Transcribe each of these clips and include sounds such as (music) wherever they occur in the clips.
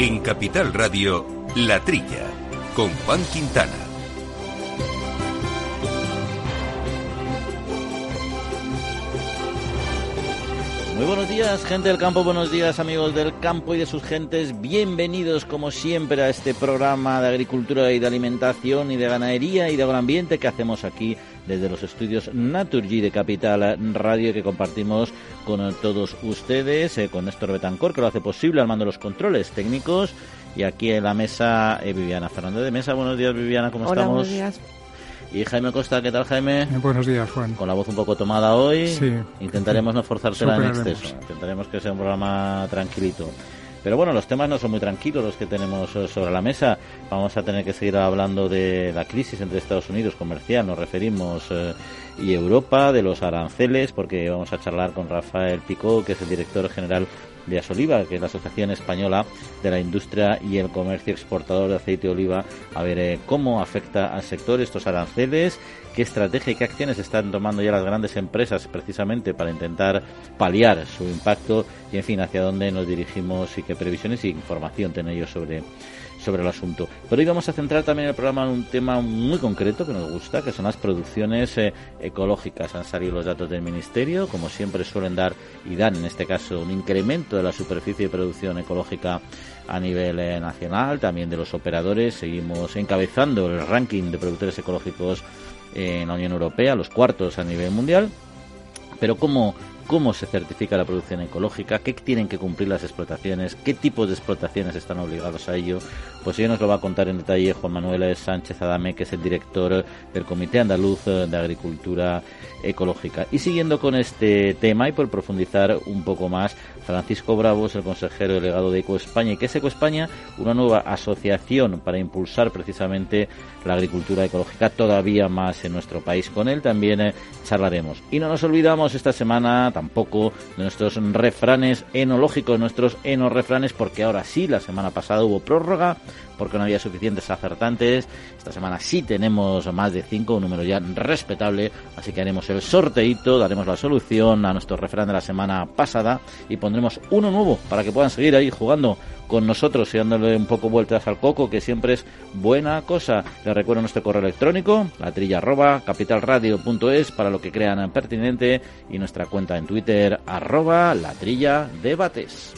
En Capital Radio, La Trilla, con Juan Quintana. Muy buenos días, gente del campo, buenos días, amigos del campo y de sus gentes. Bienvenidos, como siempre, a este programa de agricultura y de alimentación y de ganadería y de ambiente que hacemos aquí desde los estudios Naturgy de Capital Radio que compartimos con todos ustedes, eh, con Néstor Betancor, que lo hace posible al mando de los controles técnicos. Y aquí en la mesa, eh, Viviana Fernández de Mesa. Buenos días, Viviana, ¿cómo Hola, estamos? buenos días. Y Jaime Costa, ¿qué tal, Jaime? Eh, buenos días, Juan. Con la voz un poco tomada hoy. Sí. Intentaremos no forzártela (laughs) en exceso. Intentaremos que sea un programa tranquilito. Pero bueno, los temas no son muy tranquilos los que tenemos eh, sobre la mesa. Vamos a tener que seguir hablando de la crisis entre Estados Unidos comercial, nos referimos, eh, y Europa, de los aranceles, porque vamos a charlar con Rafael Picó, que es el director general de Asoliva, que es la Asociación Española de la Industria y el Comercio Exportador de Aceite de Oliva, a ver eh, cómo afecta al sector estos aranceles, qué estrategia y qué acciones están tomando ya las grandes empresas precisamente para intentar paliar su impacto y, en fin, hacia dónde nos dirigimos y qué previsiones y información ellos sobre sobre el asunto. Pero hoy vamos a centrar también el programa en un tema muy concreto que nos gusta, que son las producciones eh, ecológicas. Han salido los datos del Ministerio, como siempre suelen dar y dan en este caso un incremento de la superficie de producción ecológica a nivel eh, nacional, también de los operadores. Seguimos encabezando el ranking de productores ecológicos en la Unión Europea, los cuartos a nivel mundial. Pero ¿cómo, cómo se certifica la producción ecológica, qué tienen que cumplir las explotaciones, qué tipos de explotaciones están obligados a ello. Pues ello nos lo va a contar en detalle Juan Manuel Sánchez Adame, que es el director del Comité Andaluz de Agricultura Ecológica. Y siguiendo con este tema y por profundizar un poco más, Francisco Bravo es el consejero delegado de Ecoespaña. ¿Y qué es Ecoespaña? Una nueva asociación para impulsar precisamente la agricultura ecológica todavía más en nuestro país. Con él también eh, charlaremos. Y no nos olvidamos esta semana tampoco de nuestros refranes enológicos, nuestros enorefranes, porque ahora sí, la semana pasada hubo prórroga porque no había suficientes acertantes. Esta semana sí tenemos más de cinco, un número ya respetable, así que haremos el sorteito, daremos la solución a nuestro refrán de la semana pasada y pondremos uno nuevo para que puedan seguir ahí jugando con nosotros y dándole un poco vueltas al coco, que siempre es buena cosa. Les recuerdo nuestro correo electrónico, la trilla arroba capitalradio.es para lo que crean pertinente y nuestra cuenta en Twitter arroba la trilla debates.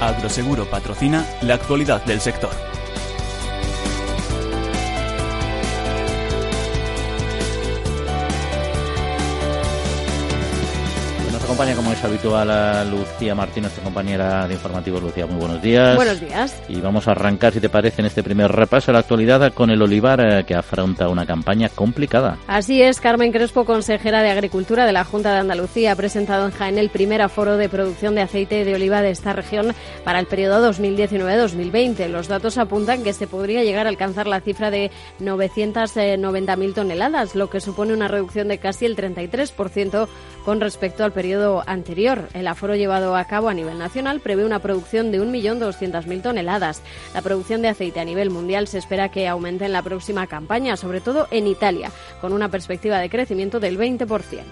Agroseguro patrocina la actualidad del sector. Acompaña, como es habitual, a Lucía Martín, nuestra compañera de informativos. Lucía, muy buenos días. Buenos días. Y vamos a arrancar, si te parece, en este primer repaso de la actualidad con el olivar, eh, que afronta una campaña complicada. Así es, Carmen Crespo, consejera de Agricultura de la Junta de Andalucía, ha presentado en Jaén el primer aforo de producción de aceite de oliva de esta región para el periodo 2019-2020. Los datos apuntan que se podría llegar a alcanzar la cifra de 990.000 toneladas, lo que supone una reducción de casi el 33% con respecto al periodo anterior. El aforo llevado a cabo a nivel nacional prevé una producción de 1.200.000 toneladas. La producción de aceite a nivel mundial se espera que aumente en la próxima campaña, sobre todo en Italia, con una perspectiva de crecimiento del 20%.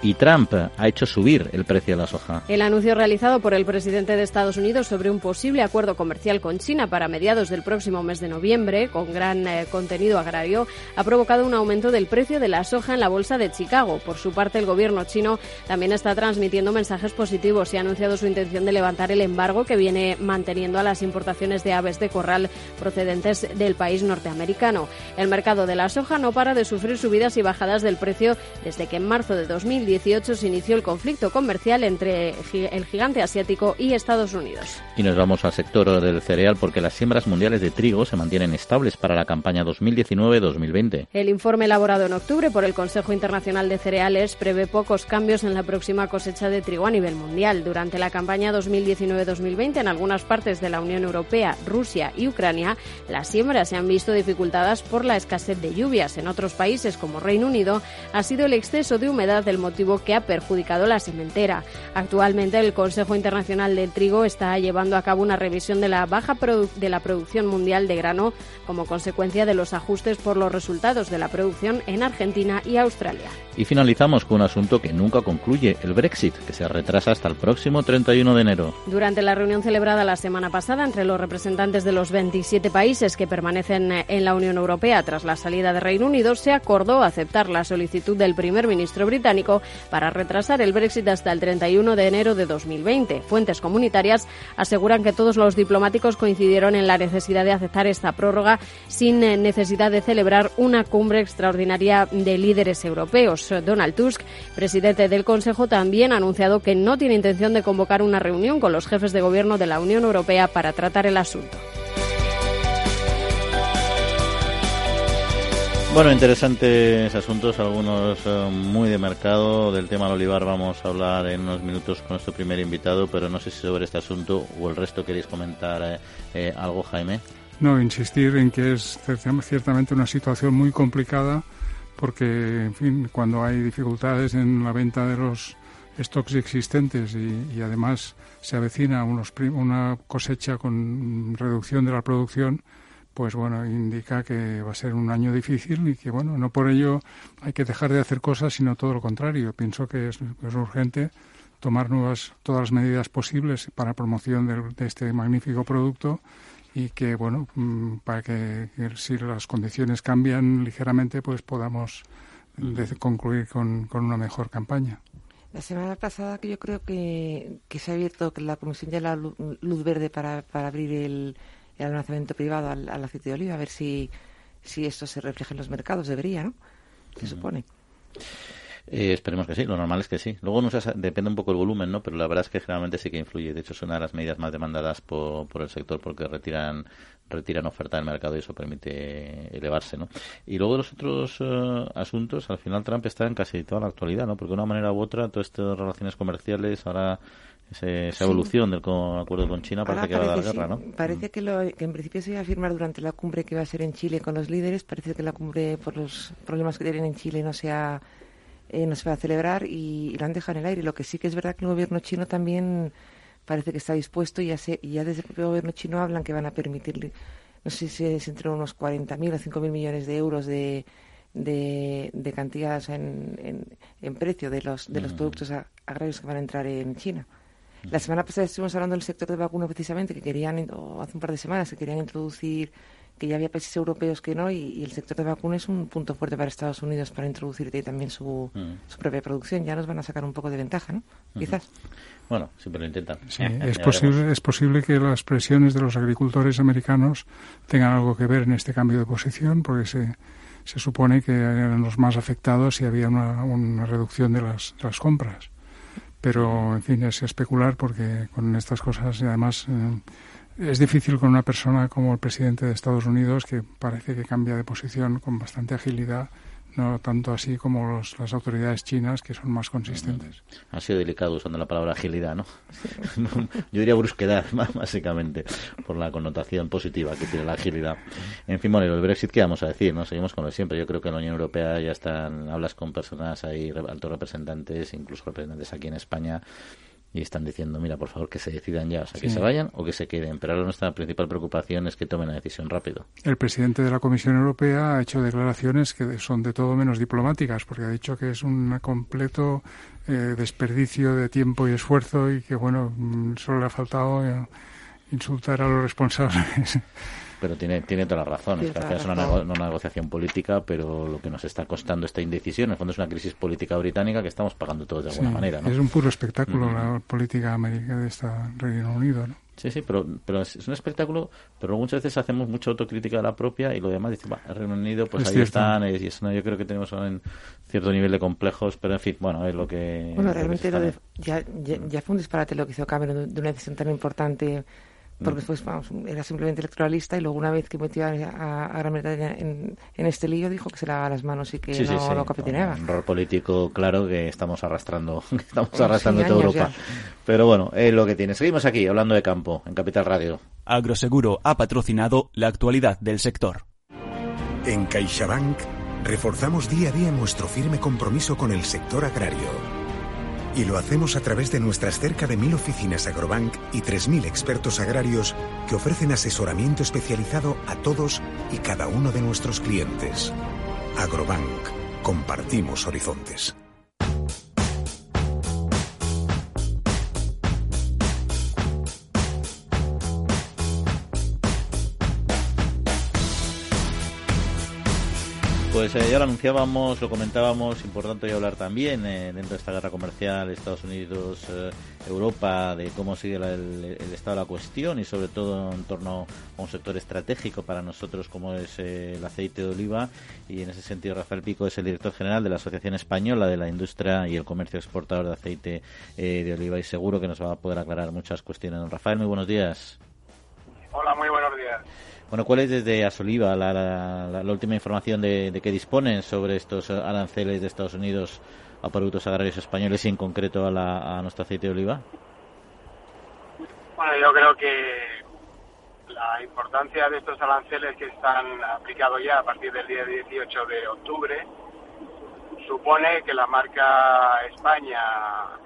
Y Trump ha hecho subir el precio de la soja. El anuncio realizado por el presidente de Estados Unidos sobre un posible acuerdo comercial con China para mediados del próximo mes de noviembre, con gran eh, contenido agrario, ha provocado un aumento del precio de la soja en la bolsa de Chicago. Por su parte, el gobierno chino también está transmitiendo mensajes positivos y ha anunciado su intención de levantar el embargo que viene manteniendo a las importaciones de aves de corral procedentes del país norteamericano. El mercado de la soja no para de sufrir subidas y bajadas del precio desde que en marzo de 2010 2018 se inició el conflicto comercial entre el gigante asiático y Estados Unidos. Y nos vamos al sector del cereal porque las siembras mundiales de trigo se mantienen estables para la campaña 2019-2020. El informe elaborado en octubre por el Consejo Internacional de Cereales prevé pocos cambios en la próxima cosecha de trigo a nivel mundial. Durante la campaña 2019-2020 en algunas partes de la Unión Europea, Rusia y Ucrania, las siembras se han visto dificultadas por la escasez de lluvias. En otros países como Reino Unido ha sido el exceso de humedad el motivo que ha perjudicado la sementera. Actualmente el Consejo Internacional del Trigo está llevando a cabo una revisión de la baja de la producción mundial de grano como consecuencia de los ajustes por los resultados de la producción en Argentina y Australia. Y finalizamos con un asunto que nunca concluye, el Brexit, que se retrasa hasta el próximo 31 de enero. Durante la reunión celebrada la semana pasada entre los representantes de los 27 países que permanecen en la Unión Europea tras la salida de Reino Unido, se acordó aceptar la solicitud del primer ministro británico para retrasar el Brexit hasta el 31 de enero de 2020. Fuentes comunitarias aseguran que todos los diplomáticos coincidieron en la necesidad de aceptar esta prórroga sin necesidad de celebrar una cumbre extraordinaria de líderes europeos. Donald Tusk, presidente del Consejo, también ha anunciado que no tiene intención de convocar una reunión con los jefes de gobierno de la Unión Europea para tratar el asunto. Bueno, interesantes asuntos, algunos eh, muy de mercado. Del tema del olivar vamos a hablar en unos minutos con nuestro primer invitado, pero no sé si sobre este asunto o el resto queréis comentar eh, eh, algo, Jaime. No, insistir en que es ciertamente una situación muy complicada porque, en fin, cuando hay dificultades en la venta de los stocks existentes y, además se avecina unos, una cosecha con reducción de la producción, pues bueno, indica que va a ser un año difícil y que bueno, no por ello hay que dejar de hacer cosas, sino todo lo contrario. Pienso que es, urgente tomar nuevas, todas las medidas posibles para promoción de este magnífico producto y que, bueno, mm, para que, si las condiciones cambian ligeramente, pues podamos concluir con, una mejor campaña. La semana pasada que yo creo que, que se ha abierto que la Comisión ya la luz verde para, para abrir el, el almacenamiento privado al, aceite de oliva, a ver si, si esto se refleja en los mercados. Debería, ¿no? Se supone. Eh, esperemos que sí, lo normal es que sí. Luego no depende un poco el volumen, ¿no? Pero la verdad es que generalmente sí que influye. De hecho, es una de las medidas más demandadas por, por el sector porque retiran retiran oferta del mercado y eso permite elevarse, ¿no? Y luego los otros eh, asuntos, al final Trump está en casi toda la actualidad, ¿no? Porque de una manera u otra, todas estas relaciones comerciales, ahora esa evolución del acuerdo con China parece que va a dar guerra, ¿no? Parece que, lo, que en principio se iba a firmar durante la cumbre que va a ser en Chile con los líderes. Parece que la cumbre, por los problemas que tienen en Chile, no se ha eh, no se va a celebrar y, lo han dejado en el aire. Lo que sí que es verdad que el gobierno chino también parece que está dispuesto y ya, y ya desde el propio gobierno chino hablan que van a permitirle, no sé si es entre unos 40.000 o 5.000 millones de euros de, de, de cantidad en, en, precio de los, de los productos agrarios que van a entrar en China. La semana pasada estuvimos hablando del sector de vacunas precisamente, que querían, o hace un par de semanas, que querían introducir que ya había países europeos que no y, el sector de vacunas es un punto fuerte para Estados Unidos para introducir también su, mm. su, propia producción. Ya nos van a sacar un poco de ventaja, ¿no? Quizás. Bueno, siempre lo intentan. es, posible, es posible que las presiones de los agricultores americanos tengan algo que ver en este cambio de posición, porque se, se supone que eran los más afectados si había una, una reducción de las, de las compras. Pero, en fin, es especular porque con estas cosas, además, eh, es difícil con una persona como el presidente de Estados Unidos que parece que cambia de posición con bastante agilidad no tanto así como las autoridades chinas, que son más consistentes. Ha sido delicado usando la palabra agilidad, ¿no? (laughs) Yo diría brusquedad, (laughs) básicamente, por la connotación positiva que tiene la agilidad. En fin, bueno, el Brexit, ¿qué vamos a decir? no Seguimos con lo siempre. Yo creo que en la Unión Europea ya están, hablas con personas ahí, altos representantes, incluso representantes aquí en España, y están diciendo, mira, por favor, que se decidan ya, o sea, que se vayan o que se queden. Pero ahora nuestra principal preocupación es que tomen la decisión rápido. El presidente de la Comisión Europea ha hecho declaraciones que son de todo menos diplomáticas, porque ha dicho que es un completo eh, desperdicio de tiempo y esfuerzo y que, bueno, mm, solo le ha faltado eh, insultar a los responsables. (laughs) Pero tiene, tiene toda la razón. es, una, negociación política, pero lo que nos está costando esta indecisión, en el fondo es una crisis política británica que estamos pagando todos de alguna manera. Es un puro espectáculo la política americana de este Reino Unido. ¿no? Sí, sí, pero, pero es un espectáculo, pero muchas veces hacemos mucha autocrítica de la propia y lo demás dice, va, el Reino Unido, pues ahí están, y eso no, yo creo que tenemos un cierto nivel de complejos, pero en fin, bueno, es lo que... Bueno, realmente lo de, ya, ya, fue un disparate lo que hizo Cameron de una decisión tan importante porque después vamos, era simplemente electoralista y luego una vez que metió a, Gran Bretaña en, este lío dijo que se lavaba las manos y que no lo capitaneaba. Un rol político claro que estamos arrastrando, (laughs) estamos arrastrando toda Europa. Pero bueno, es lo que tiene. Seguimos aquí hablando de campo en Capital Radio. Agroseguro ha patrocinado la actualidad del sector. En CaixaBank reforzamos día a día nuestro firme compromiso con el sector agrario y lo hacemos a través de nuestras cerca de mil oficinas Agrobank y 3.000 expertos agrarios que ofrecen asesoramiento especializado a todos y cada uno de nuestros clientes. Agrobank. Compartimos horizontes. Pues eh, ya lo anunciábamos, lo comentábamos, importante hoy hablar también eh, dentro de esta guerra comercial Estados Unidos, eh, Europa, de cómo sigue el, estado de la cuestión y sobre todo en torno a un sector estratégico para nosotros como es el aceite de oliva y en ese sentido Rafael Pico es el director general de la Asociación Española de la Industria y el Comercio Exportador de Aceite de Oliva y seguro que nos va a poder aclarar muchas cuestiones. Rafael, muy buenos días. Hola, muy buenos días. Bueno, ¿cuál es desde Asoliva la, la, última información de, que disponen sobre estos aranceles de Estados Unidos a productos agrarios españoles y en concreto a, a nuestro aceite de oliva? Bueno, yo creo que la importancia de estos aranceles que están aplicados ya a partir del día 18 de octubre supone que la marca España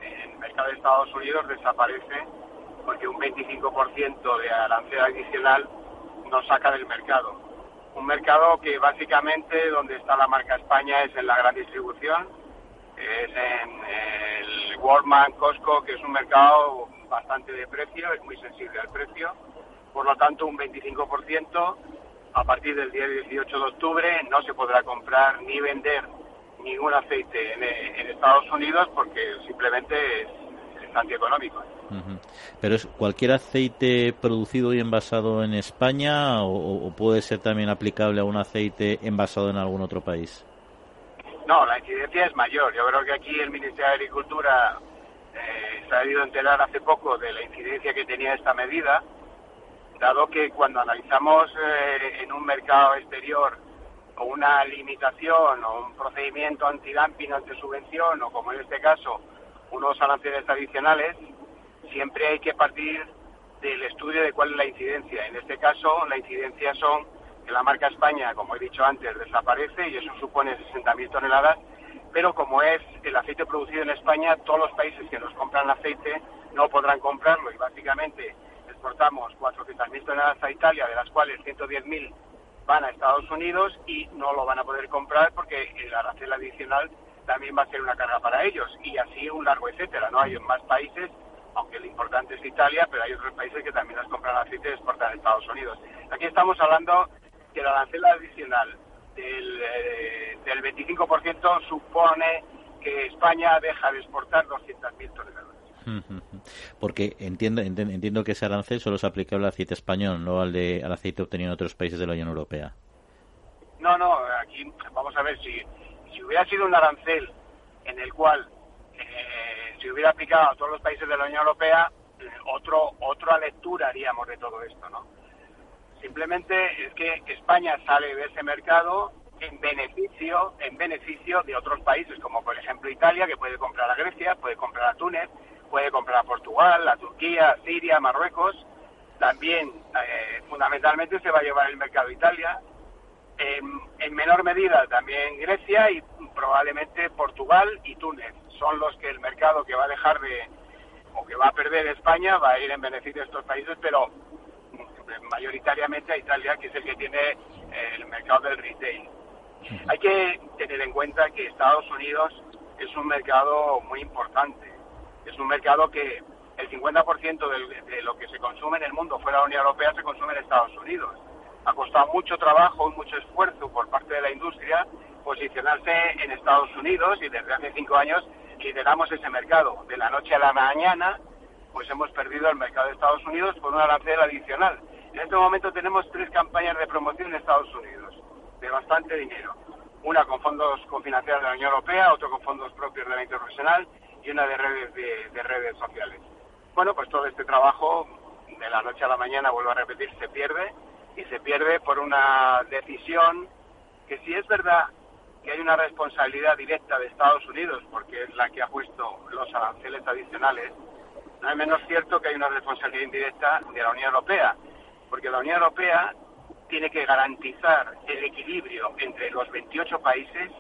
en el mercado de Estados Unidos desaparece porque un 25% de arancel adicional nos saca del mercado. Un mercado que básicamente donde está la marca España es en la gran distribución, es en el Walmart, Costco, que es un mercado bastante de precio, es muy sensible al precio. Por lo tanto, un 25% a partir del día 18 de octubre no se podrá comprar ni vender ningún aceite en, Estados Unidos porque simplemente es, es antieconómico. ¿Pero es cualquier aceite producido y envasado en España o, puede ser también aplicable a un aceite envasado en algún otro país? No, la incidencia es mayor. Yo creo que aquí el Ministerio de Agricultura eh, se ha debido enterar hace poco de la incidencia que tenía esta medida, dado que cuando analizamos eh, en un mercado exterior o una limitación o un procedimiento antidumping ante subvención o como en este caso unos aranceles adicionales, siempre hay que partir del estudio de cuál es la incidencia. En este caso, la incidencia son que la marca España, como he dicho antes, desaparece y eso supone 60.000 toneladas, pero como es el aceite producido en España, todos los países que nos compran aceite no podrán comprarlo y básicamente exportamos 400.000 toneladas a Italia, de las cuales 110.000 van a Estados Unidos y no lo van a poder comprar porque el arancel adicional también va a ser una carga para ellos y así un largo etcétera, ¿no? Hay más países aunque lo importante es Italia, pero hay otros países que también las compran aceite y exportan a Estados Unidos. Aquí estamos hablando que el arancel adicional del, eh, del 25% supone que España deja de exportar 200.000 toneladas. (laughs) Porque entiendo, entiendo que ese arancel solo es aplicable al aceite español, no al, de, al aceite obtenido en otros países de la Unión Europea. No, no, aquí vamos a ver si, si hubiera sido un arancel en el cual eh, si hubiera aplicado a todos los países de la Unión Europea, eh, otro, otra lectura haríamos de todo esto, ¿no? Simplemente es que España sale de ese mercado en beneficio, en beneficio de otros países, como por ejemplo Italia, que puede comprar a Grecia, puede comprar a Túnez, puede comprar a Portugal, a Turquía, Siria, Marruecos. También, eh, fundamentalmente, se va a llevar el mercado Italia. En menor medida también Grecia y probablemente Portugal y Túnez son los que el mercado que va a dejar de o que va a perder España va a ir en beneficio de estos países, pero mayoritariamente a Italia, que es el que tiene eh, el mercado del retail. Hay que tener en cuenta que Estados Unidos es un mercado muy importante. Es un mercado que el 50% de lo que se consume en el mundo fuera de la Unión Europea se consume en Estados Unidos. Ha costado mucho trabajo y mucho esfuerzo por parte de la industria posicionarse en Estados Unidos y desde hace cinco años lideramos ese mercado. De la noche a la mañana pues hemos perdido el mercado de Estados Unidos por un arancel adicional. En este momento tenemos tres campañas de promoción en Estados Unidos, de bastante dinero. Una con fondos cofinanciados de la Unión Europea, otro con fondos propios de la internacional y una de redes de, redes sociales. Bueno, pues todo este trabajo de la noche a la mañana, vuelvo a repetir, se pierde y se pierde por una decisión que si es verdad que hay una responsabilidad directa de Estados Unidos, porque es la que ha puesto los aranceles adicionales, no es menos cierto que hay una responsabilidad indirecta de la Unión Europea, porque la Unión Europea tiene que garantizar el equilibrio entre los 28 países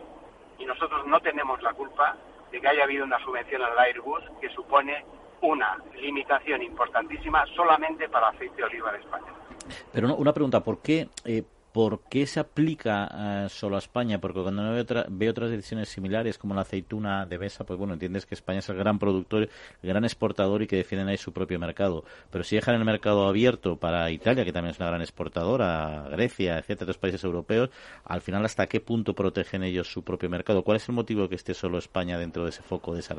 y nosotros no tenemos la culpa de que haya habido una subvención al Airbus que supone una limitación importantísima solamente para aceite de oliva en España. Pero una pregunta, ¿por qué, eh, ¿por qué se aplica eh, solo a España? Porque cuando veo, veo, otras decisiones similares como la aceituna de Besa, pues bueno, entiendes que España es el gran productor, el gran exportador y que defienden ahí su propio mercado. Pero si dejan el mercado abierto para Italia, que también es una gran exportadora, Grecia, etcétera, otros países europeos, al final, ¿hasta qué punto protegen ellos su propio mercado? ¿Cuál es el motivo de que esté solo España dentro de ese foco de ese?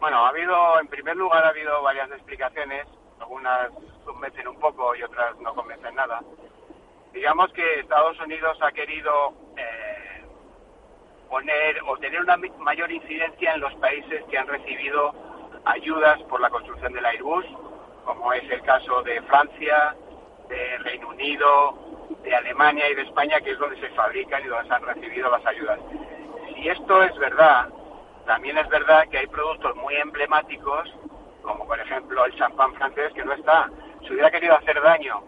Bueno, ha habido, en primer lugar, ha habido varias explicaciones. Algunas convencen un poco y otras no convencen nada. Digamos que Estados Unidos ha querido eh, poner o tener una mayor incidencia en los países que han recibido ayudas por la construcción del Airbus, como es el caso de Francia, de Reino Unido, de Alemania y de España, que es donde se fabrican y donde se han recibido las ayudas. Si esto es verdad, también es verdad que hay productos muy emblemáticos, como por ejemplo el champán francés, que no está. Si hubiera querido hacer daño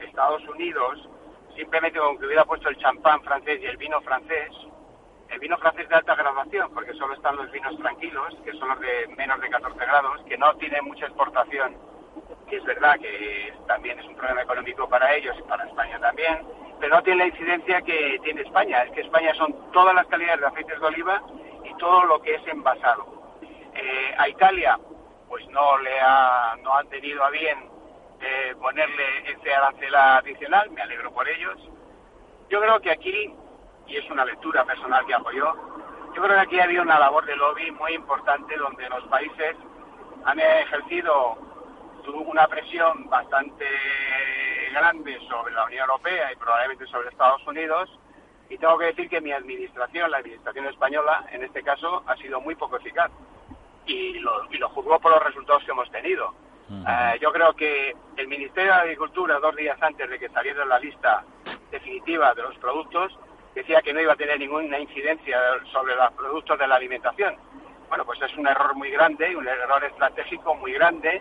Estados Unidos, simplemente con que hubiera puesto el champán francés y el vino francés, el vino francés de alta graduación, porque solo están los vinos tranquilos, que son los de menos de 14 grados, que no tienen mucha exportación, que es verdad que también es un problema económico para ellos y para España también, pero no tiene la incidencia que tiene España. Es que España son todas las calidades de aceites de oliva y todo lo que es envasado. Eh, a Italia, pues no le ha, no han tenido a bien eh, ponerle ese arancel adicional, me alegro por ellos. Yo creo que aquí, y es una lectura personal que hago yo, yo creo que aquí había una labor de lobby muy importante donde los países han ejercido una presión bastante grande sobre la Unión Europea y probablemente sobre Estados Unidos. Y tengo que decir que mi administración, la administración española, en este caso, ha sido muy poco eficaz. Y lo, y lo juzgo por los resultados que hemos tenido. Eh, yo creo que el Ministerio de Agricultura, dos días antes de que saliera la lista definitiva de los productos, decía que no iba a tener ninguna incidencia sobre los productos de la alimentación. Bueno, pues es un error muy grande, un error estratégico muy grande,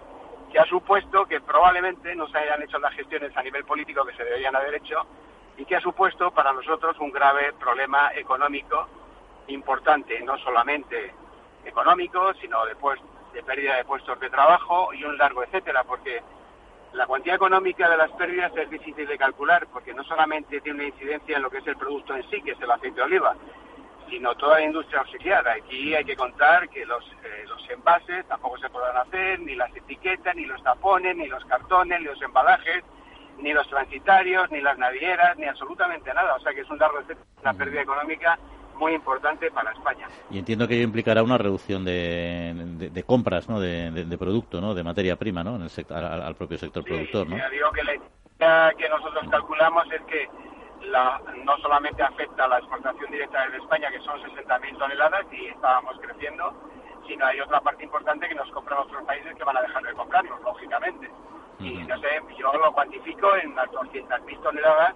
que ha supuesto que probablemente no se hayan hecho las gestiones a nivel político que se deberían haber hecho y que ha supuesto para nosotros un grave problema económico importante, no solamente económico, sino de, de pérdida de puestos de trabajo y un largo etcétera, porque la cuantía económica de las pérdidas es difícil de calcular, porque no solamente tiene una incidencia en lo que es el producto en sí, que es el aceite de oliva, sino toda la industria auxiliar. Aquí hay que contar que los, eh, los envases tampoco se podrán hacer, ni las etiquetas, ni los tapones, ni los cartones, ni los embalajes, ni los transitarios, ni las navieras, ni absolutamente nada. O sea que es un largo una pérdida económica muy importante para España. Y entiendo que ello implicará una reducción de, de, compras, ¿no? De, de, producto, ¿no? De materia prima, ¿no? En el sector, al, propio sector productor, ¿no? Ya digo que la idea que nosotros calculamos es que la, no solamente afecta a la exportación directa desde España, que son 60.000 toneladas y estábamos creciendo, sino hay otra parte importante que nos compran otros países que van a dejar de comprarnos, lógicamente. Y no sé, yo lo cuantifico en unas 200.000 toneladas,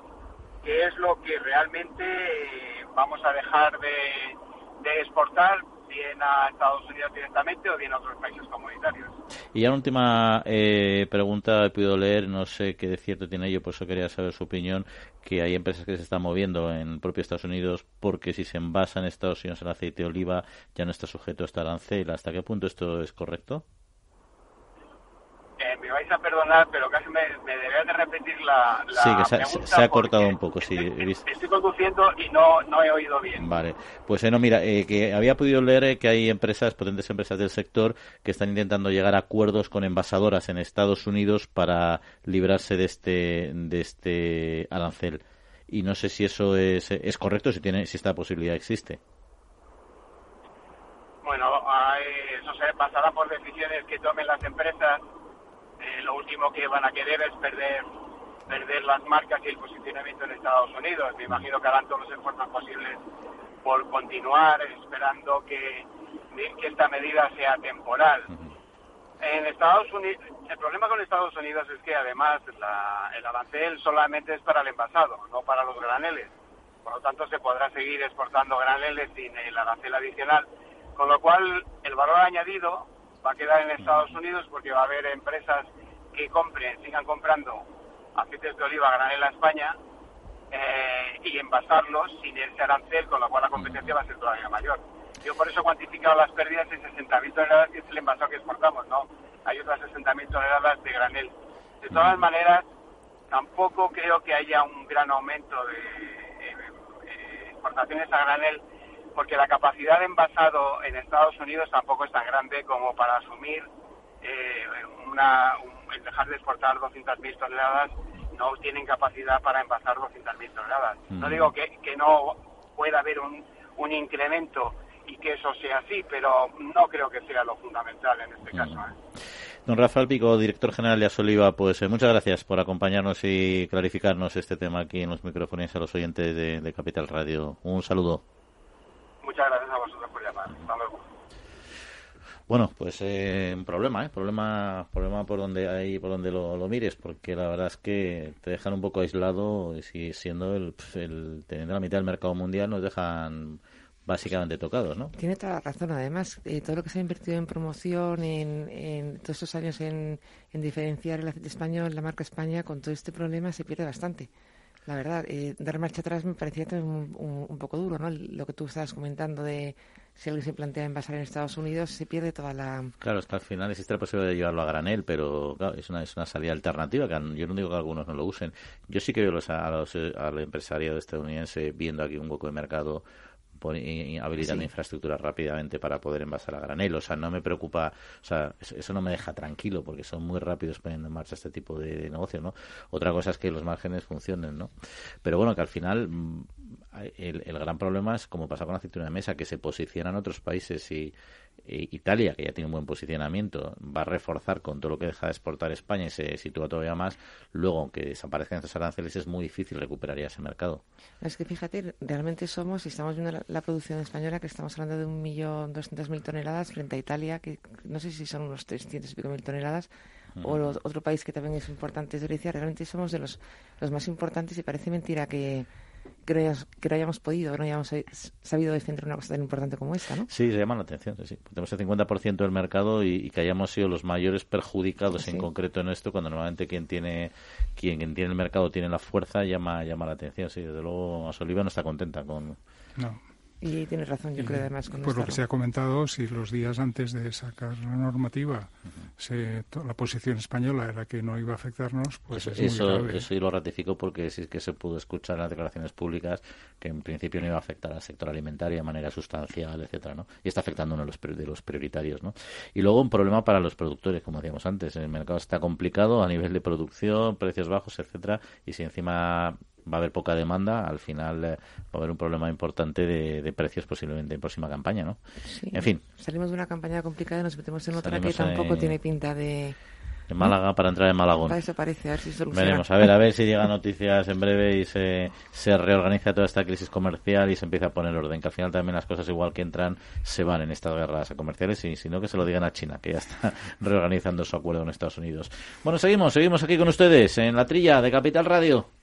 que es lo que realmente vamos a dejar de, exportar bien a Estados Unidos directamente o bien a otros países comunitarios. Y ya una última eh, pregunta he podido leer, no sé qué de cierto tiene ello, por eso quería saber su opinión, que hay empresas que se están moviendo en el propio Estados Unidos porque si se envasa en Estados Unidos el aceite de oliva ya no está sujeto a esta arancel. ¿Hasta qué punto esto es correcto? Me vais a perdonar, pero casi me, me de repetir la, Sí, que se, ha cortado un poco, sí. Estoy, conduciendo y no, no he oído bien. Vale, pues eh, no, mira, eh, que había podido leer eh, que hay empresas, potentes empresas del sector, que están intentando llegar a acuerdos con envasadoras en Estados Unidos para librarse de este, de este arancel. Y no sé si eso es, es correcto, si, tiene, si esta posibilidad existe. Bueno, eso se pasará por decisiones que tomen las empresas. Eh, lo último que van a querer es perder perder las marcas y el posicionamiento en Estados Unidos. Me imagino que harán todos los esfuerzos posibles por continuar esperando que, que esta medida sea temporal. En Estados Unidos, el problema con Estados Unidos es que además el arancel solamente es para el envasado, no para los graneles. Por lo tanto, se podrá seguir exportando graneles sin el arancel adicional, con lo cual el valor añadido va a quedar en Estados Unidos porque va a haber empresas que compren, sigan comprando aceites de oliva granel a España eh, y envasarlos sin ese arancel, con lo cual la competencia va a ser todavía mayor. Yo por eso he cuantificado las pérdidas en 60.000 toneladas, que es el envasado que exportamos, ¿no? Hay otras 60.000 toneladas de granel. De todas maneras, tampoco creo que haya un gran aumento de eh, eh, exportaciones a granel, porque la capacidad de envasado en Estados Unidos tampoco es tan grande como para asumir eh, una, el dejar de exportar 200.000 toneladas no tienen capacidad para envasar 200.000 toneladas. No digo que, que no pueda haber un, un incremento y que eso sea así, pero no creo que sea lo fundamental en este caso. ¿eh? Don Rafael Pico, director general de Asoliva, pues eh, muchas gracias por acompañarnos y clarificarnos este tema aquí en los micrófonos a los oyentes de, Capital Radio. Un saludo. Muchas gracias a vosotros por llamar. Hasta luego. Bueno, pues eh, un problema, ¿eh? Problema, problema por donde hay, por donde lo, mires, porque la verdad es que te dejan un poco aislado, y siendo el, teniendo la mitad del mercado mundial nos dejan básicamente tocados, ¿no? Tiene toda la razón. Además, eh, todo lo que se ha invertido en promoción, en, en todos estos años en, diferenciar el aceite español, la marca España, con todo este problema se pierde bastante. La verdad, eh, dar marcha atrás me parecía un, un, poco duro, ¿no? Lo que tú estabas comentando de si alguien se plantea envasar en Estados Unidos, se pierde toda la... Claro, que al final existe la posibilidad de llevarlo a granel, pero claro, es una, es una salida alternativa, que yo no digo que algunos no lo usen. Yo sí que veo los, a los, al empresariado estadounidense viendo aquí un hueco de mercado habilitando infraestructura rápidamente para poder envasar a granel. O sea, no me preocupa, o sea, eso, no me deja tranquilo porque son muy rápidos poniendo en marcha este tipo de, negocio, ¿no? Otra cosa es que los márgenes funcionen, ¿no? Pero bueno, que al final el, el gran problema es como pasa con la aceituna de mesa, que se posiciona en otros países y Italia, que ya tiene un buen posicionamiento, va a reforzar con todo lo que deja de exportar España y se sitúa todavía más, luego, aunque desaparezcan estos aranceles, es muy difícil recuperar ese mercado. Es que fíjate, realmente somos, y estamos viendo la, producción española, que estamos hablando de un millón doscientas mil toneladas frente a Italia, que no sé si son unos trescientos y pico mil toneladas, o otro país que también es importante es Grecia, realmente somos de los, los más importantes y parece mentira que que no, hayamos, podido, que no hayamos sabido defender una cosa tan importante como esta, ¿no? Sí, se llama la atención, sí, Tenemos el 50% del mercado y, que hayamos sido los mayores perjudicados en concreto en esto, cuando normalmente quien tiene quien, tiene el mercado tiene la fuerza, llama llama la atención, sí. Desde luego, Asoliva no está contenta con... No. Y tienes razón, yo creo además con Pues lo que se ha comentado, si los días antes de sacar la normativa se, la posición española era que no iba a afectarnos, pues eso, es muy grave. Eso lo ratifico porque sí que se pudo escuchar en las declaraciones públicas que en principio no iba a afectar al sector alimentario de manera sustancial, etcétera, ¿no? Y está afectando uno de los, de los prioritarios, ¿no? Y luego un problema para los productores, como decíamos antes, el mercado está complicado a nivel de producción, precios bajos, etcétera, y si encima va a haber poca demanda, al final eh, va a haber un problema importante de, precios posiblemente en próxima campaña, ¿no? En fin. Salimos de una campaña complicada y nos metemos en otra que tampoco tiene pinta de... En Málaga para entrar en Malagón. Para eso parece, a ver si soluciona. Veremos, a ver, a ver si llegan (laughs) noticias en breve y se, se reorganiza toda esta crisis comercial y se empieza a poner orden, que al final también las cosas igual que entran se van en estas guerras comerciales y si no que se lo digan a China, que ya está (laughs) reorganizando su acuerdo con Estados Unidos. Bueno, seguimos, seguimos aquí con ustedes en la trilla de Capital Radio.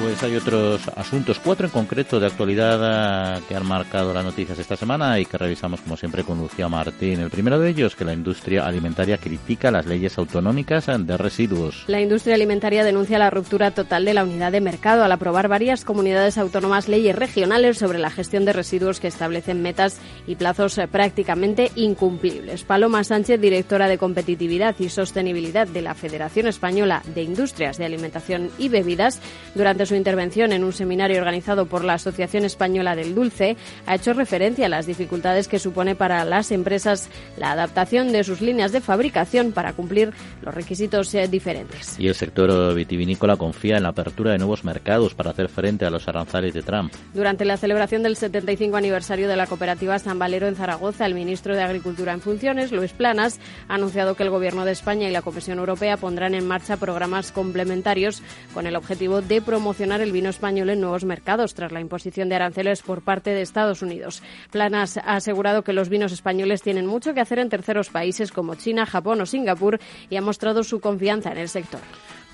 Pues hay otros asuntos, cuatro en concreto de actualidad eh, que han marcado las noticias esta semana y que revisamos como siempre con Lucía Martín. El primero de ellos, que la industria alimentaria critica las leyes autonómicas de residuos. La industria alimentaria denuncia la ruptura total de la unidad de mercado al aprobar varias comunidades autónomas leyes regionales sobre la gestión de residuos que establecen metas y plazos eh, prácticamente incumplibles. Paloma Sánchez, directora de competitividad y sostenibilidad de la Federación Española de Industrias de Alimentación y Bebidas, durante su intervención en un seminario organizado por la Asociación Española del Dulce, ha hecho referencia a las dificultades que supone para las empresas la adaptación de sus líneas de fabricación para cumplir los requisitos eh, diferentes. Y el sector vitivinícola confía en la apertura de nuevos mercados para hacer frente a los aranzales de Trump. Durante la celebración del 75 aniversario de la cooperativa San Valero en Zaragoza, el ministro de Agricultura en funciones, Luis Planas, ha anunciado que el Gobierno de España y la Comisión Europea pondrán en marcha programas complementarios con el objetivo de promocionar el vino español en nuevos mercados tras la imposición de aranceles por parte de Estados Unidos. Planas ha asegurado que los vinos españoles tienen mucho que hacer en terceros países como China, Japón o Singapur y ha mostrado su confianza en el sector.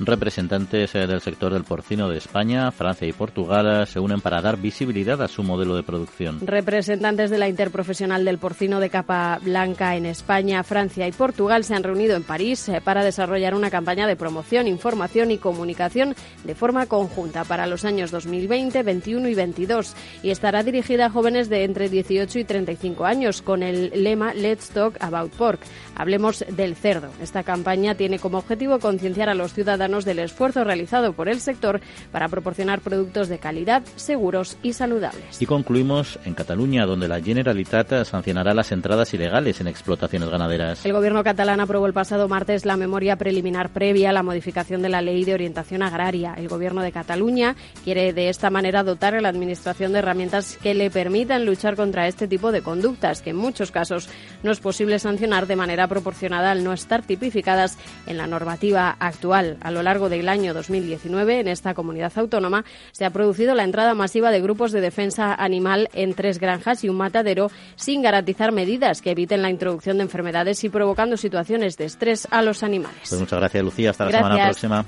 Representantes eh, del sector del porcino de España, Francia y Portugal eh, se unen para dar visibilidad a su modelo de producción. Representantes de la Interprofesional del Porcino de Capa Blanca en España, Francia y Portugal se han reunido en París eh, para desarrollar una campaña de promoción, información y comunicación de forma conjunta para los años 2020, 21 y 22 y estará dirigida a jóvenes de entre 18 y 35 años con el lema Let's Talk About Pork. Hablemos del cerdo. Esta campaña tiene como objetivo concienciar a los ciudadanos del esfuerzo realizado por el sector para proporcionar productos de calidad, seguros y saludables. Y concluimos en Cataluña, donde la Generalitat sancionará las entradas ilegales en explotaciones ganaderas. El gobierno catalán aprobó el pasado martes la memoria preliminar previa a la modificación de la ley de orientación agraria. El gobierno de Cataluña quiere de esta manera dotar a la administración de herramientas que le permitan luchar contra este tipo de conductas, que en muchos casos no es posible sancionar de manera proporcionada al no estar tipificadas en la normativa actual. A lo largo del año 2019, en esta comunidad autónoma, se ha producido la entrada masiva de grupos de defensa animal en tres granjas y un matadero sin garantizar medidas que eviten la introducción de enfermedades y provocando situaciones de estrés a los animales. Pues muchas gracias, Lucía. Hasta la semana próxima.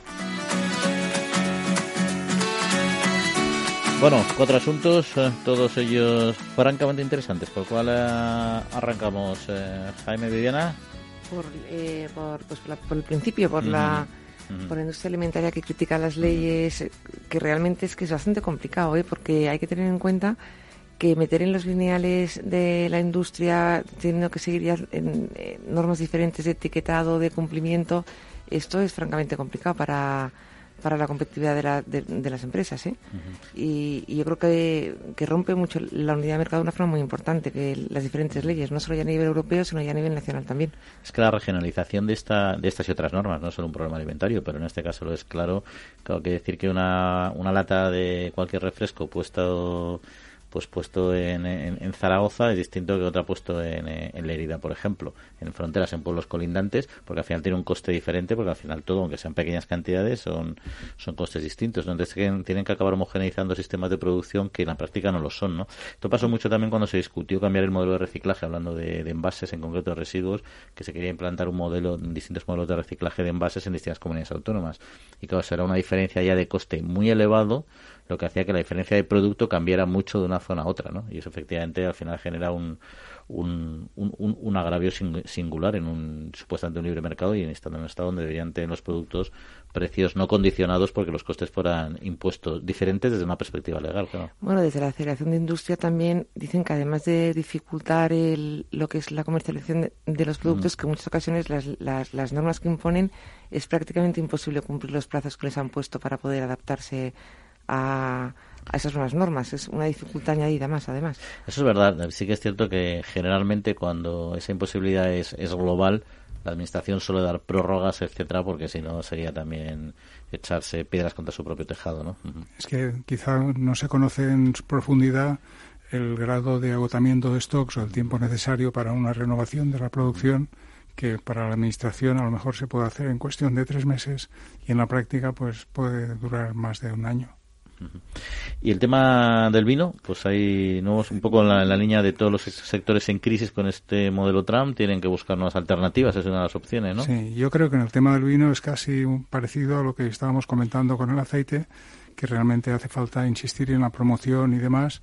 Bueno, cuatro asuntos, eh, todos ellos francamente interesantes. ¿Por cuál eh, arrancamos, eh, Jaime Viviana? Por, pues, por, el principio, por la por la industria alimentaria que critica las leyes, que realmente es que es bastante complicado, ¿eh? porque hay que tener en cuenta que meter en los lineales de la industria, teniendo que seguir ya en, normas diferentes de etiquetado, de cumplimiento, esto es francamente complicado para, para la competitividad de, la, de, las empresas. ¿eh? y, yo creo que, que, rompe mucho la unidad de mercado de una forma muy importante, que las diferentes leyes, no solo ya a nivel europeo, sino ya a nivel nacional también. Es que la regionalización de, esta, de estas y otras normas no es solo un problema alimentario, pero en este caso lo es claro. Claro que decir que una, una lata de cualquier refresco puesto pues puesto en, Zaragoza es distinto que otra puesto en, en Lerida, por ejemplo, en fronteras, en pueblos colindantes, porque al final tiene un coste diferente, porque al final todo, aunque sean pequeñas cantidades, son, son costes distintos. Entonces tienen que acabar homogeneizando sistemas de producción que en la práctica no lo son. ¿no? Esto pasó mucho también cuando se discutió cambiar el modelo de reciclaje, hablando de, de envases, en concreto de residuos, que se quería implantar un modelo, distintos modelos de reciclaje de envases en distintas comunidades autónomas. Y claro, será una diferencia ya de coste muy elevado lo que hacía que la diferencia de producto cambiara mucho de una zona a otra, ¿no? Y eso efectivamente al final genera un, un, un, agravio singular en un supuestamente un libre mercado y en estando en un estado donde deberían tener los productos precios no condicionados porque los costes fueran impuestos diferentes desde una perspectiva legal. Bueno, desde la Aceleración de Industria también dicen que además de dificultar el, lo que es la comercialización de, los productos, mm. que en muchas ocasiones las, las, las normas que imponen es prácticamente imposible cumplir los plazos que les han puesto para poder adaptarse a, esas nuevas normas. Es una dificultad añadida más, además. Eso es verdad. Sí que es cierto que generalmente cuando esa imposibilidad es, es global, la administración suele dar prórrogas, etcétera, porque si no sería también echarse piedras contra su propio tejado, ¿no? Es que quizá no se conoce en profundidad el grado de agotamiento de stocks o el tiempo necesario para una renovación de la producción que para la administración a lo mejor se puede hacer en cuestión de tres meses y en la práctica pues puede durar más de un año. Y el tema del vino, pues hay nuevos, un poco en la, línea de todos los sectores en crisis con este modelo Trump, tienen que buscar nuevas alternativas, es una de las opciones, ¿no? Sí, yo creo que en el tema del vino es casi parecido a lo que estábamos comentando con el aceite, que realmente hace falta insistir en la promoción y demás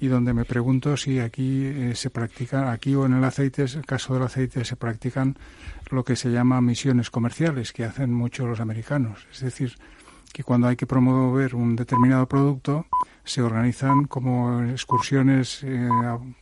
y donde me pregunto si aquí eh, se practica, aquí o en el aceite, en el caso del aceite, se practican lo que se llama misiones comerciales, que hacen mucho los americanos. Es decir, que cuando hay que promover un determinado producto, se organizan como excursiones eh,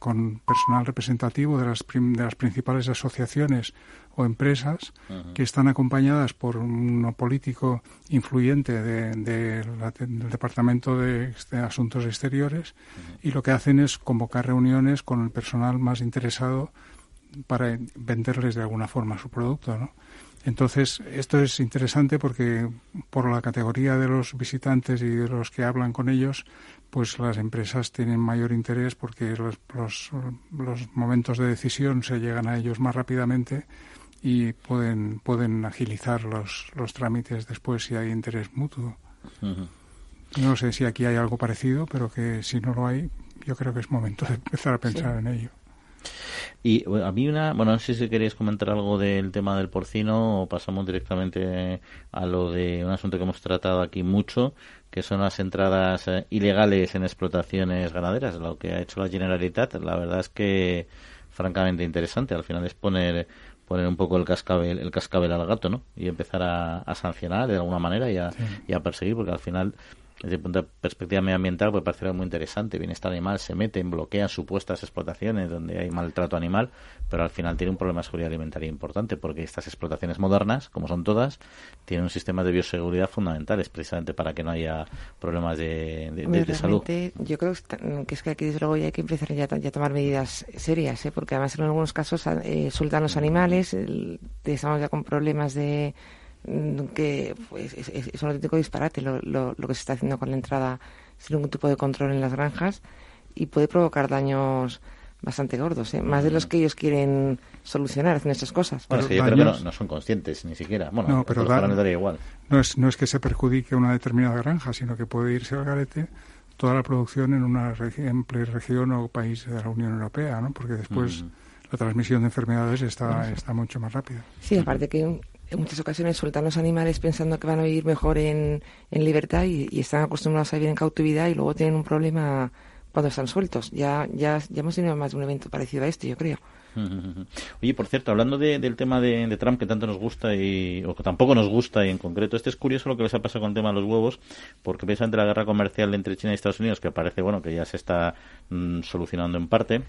con personal representativo de las, de las principales asociaciones o empresas que están acompañadas por un político influyente de, del Departamento de, Asuntos Exteriores y lo que hacen es convocar reuniones con el personal más interesado para venderles de alguna forma su producto, ¿no? Entonces, esto es interesante porque por la categoría de los visitantes y de los que hablan con ellos, pues las empresas tienen mayor interés porque los, los, los momentos de decisión se llegan a ellos más rápidamente y pueden, pueden agilizar los, los trámites después si hay interés mutuo. No sé si aquí hay algo parecido, pero que si no lo hay, yo creo que es momento de empezar a pensar en ello. Y a mí una, bueno, no sé si queréis comentar algo del tema del porcino o pasamos directamente a lo de un asunto que hemos tratado aquí mucho, que son las entradas eh, ilegales en explotaciones ganaderas, lo que ha hecho la Generalitat. La verdad es que francamente interesante. Al final es poner poner un poco el cascabel el cascabel al gato, ¿no? Y empezar a, sancionar de alguna manera y a, y a perseguir, porque al final desde el punto de perspectiva medioambiental puede parecer muy interesante. Bienestar animal se meten, bloquean supuestas explotaciones donde hay maltrato animal, pero al final tiene un problema de seguridad alimentaria importante porque estas explotaciones modernas, como son todas, tienen un sistema de bioseguridad fundamentales precisamente para que no haya problemas de, de, salud. Yo creo que es que aquí desde luego ya hay que empezar ya, a tomar medidas serias, ¿eh? porque además en algunos casos eh, sueltan los animales, estamos ya con problemas de que pues, es, un auténtico disparate lo, lo, que se está haciendo con la entrada sin ningún tipo de control en las granjas y puede provocar daños bastante gordos, ¿eh? más de los que ellos quieren solucionar hacen estas cosas. Bueno, es que yo creo que no, son conscientes ni siquiera. Bueno, no, pero daría igual. No es, no es que se perjudique una determinada granja, sino que puede irse al garete toda la producción en una región o país de la Unión Europea, ¿no? porque después la transmisión de enfermedades está, está mucho más rápida. Sí, aparte que en muchas ocasiones sueltan los animales pensando que van a vivir mejor en, en libertad y, están acostumbrados a vivir en cautividad y luego tienen un problema cuando están sueltos. Ya, ya, ya hemos tenido más de un evento parecido a este, yo creo. (laughs) Oye, por cierto, hablando del tema de, Trump que tanto nos gusta y o que tampoco nos gusta y en concreto, este es curioso lo que les ha pasado con el tema de los huevos, porque precisamente la guerra comercial entre China y Estados Unidos, que parece bueno que ya se está mm, solucionando en parte,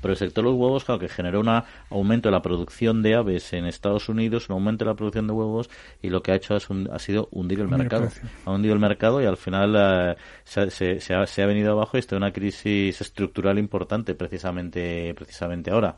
pero el sector de los huevos, claro, que generó un aumento de la producción de aves en Estados Unidos, un aumento de la producción de huevos, y lo que ha hecho es ha sido hundir el mercado. Ha hundido el mercado y al final eh, se, ha, venido abajo y está en una crisis estructural importante precisamente, precisamente ahora.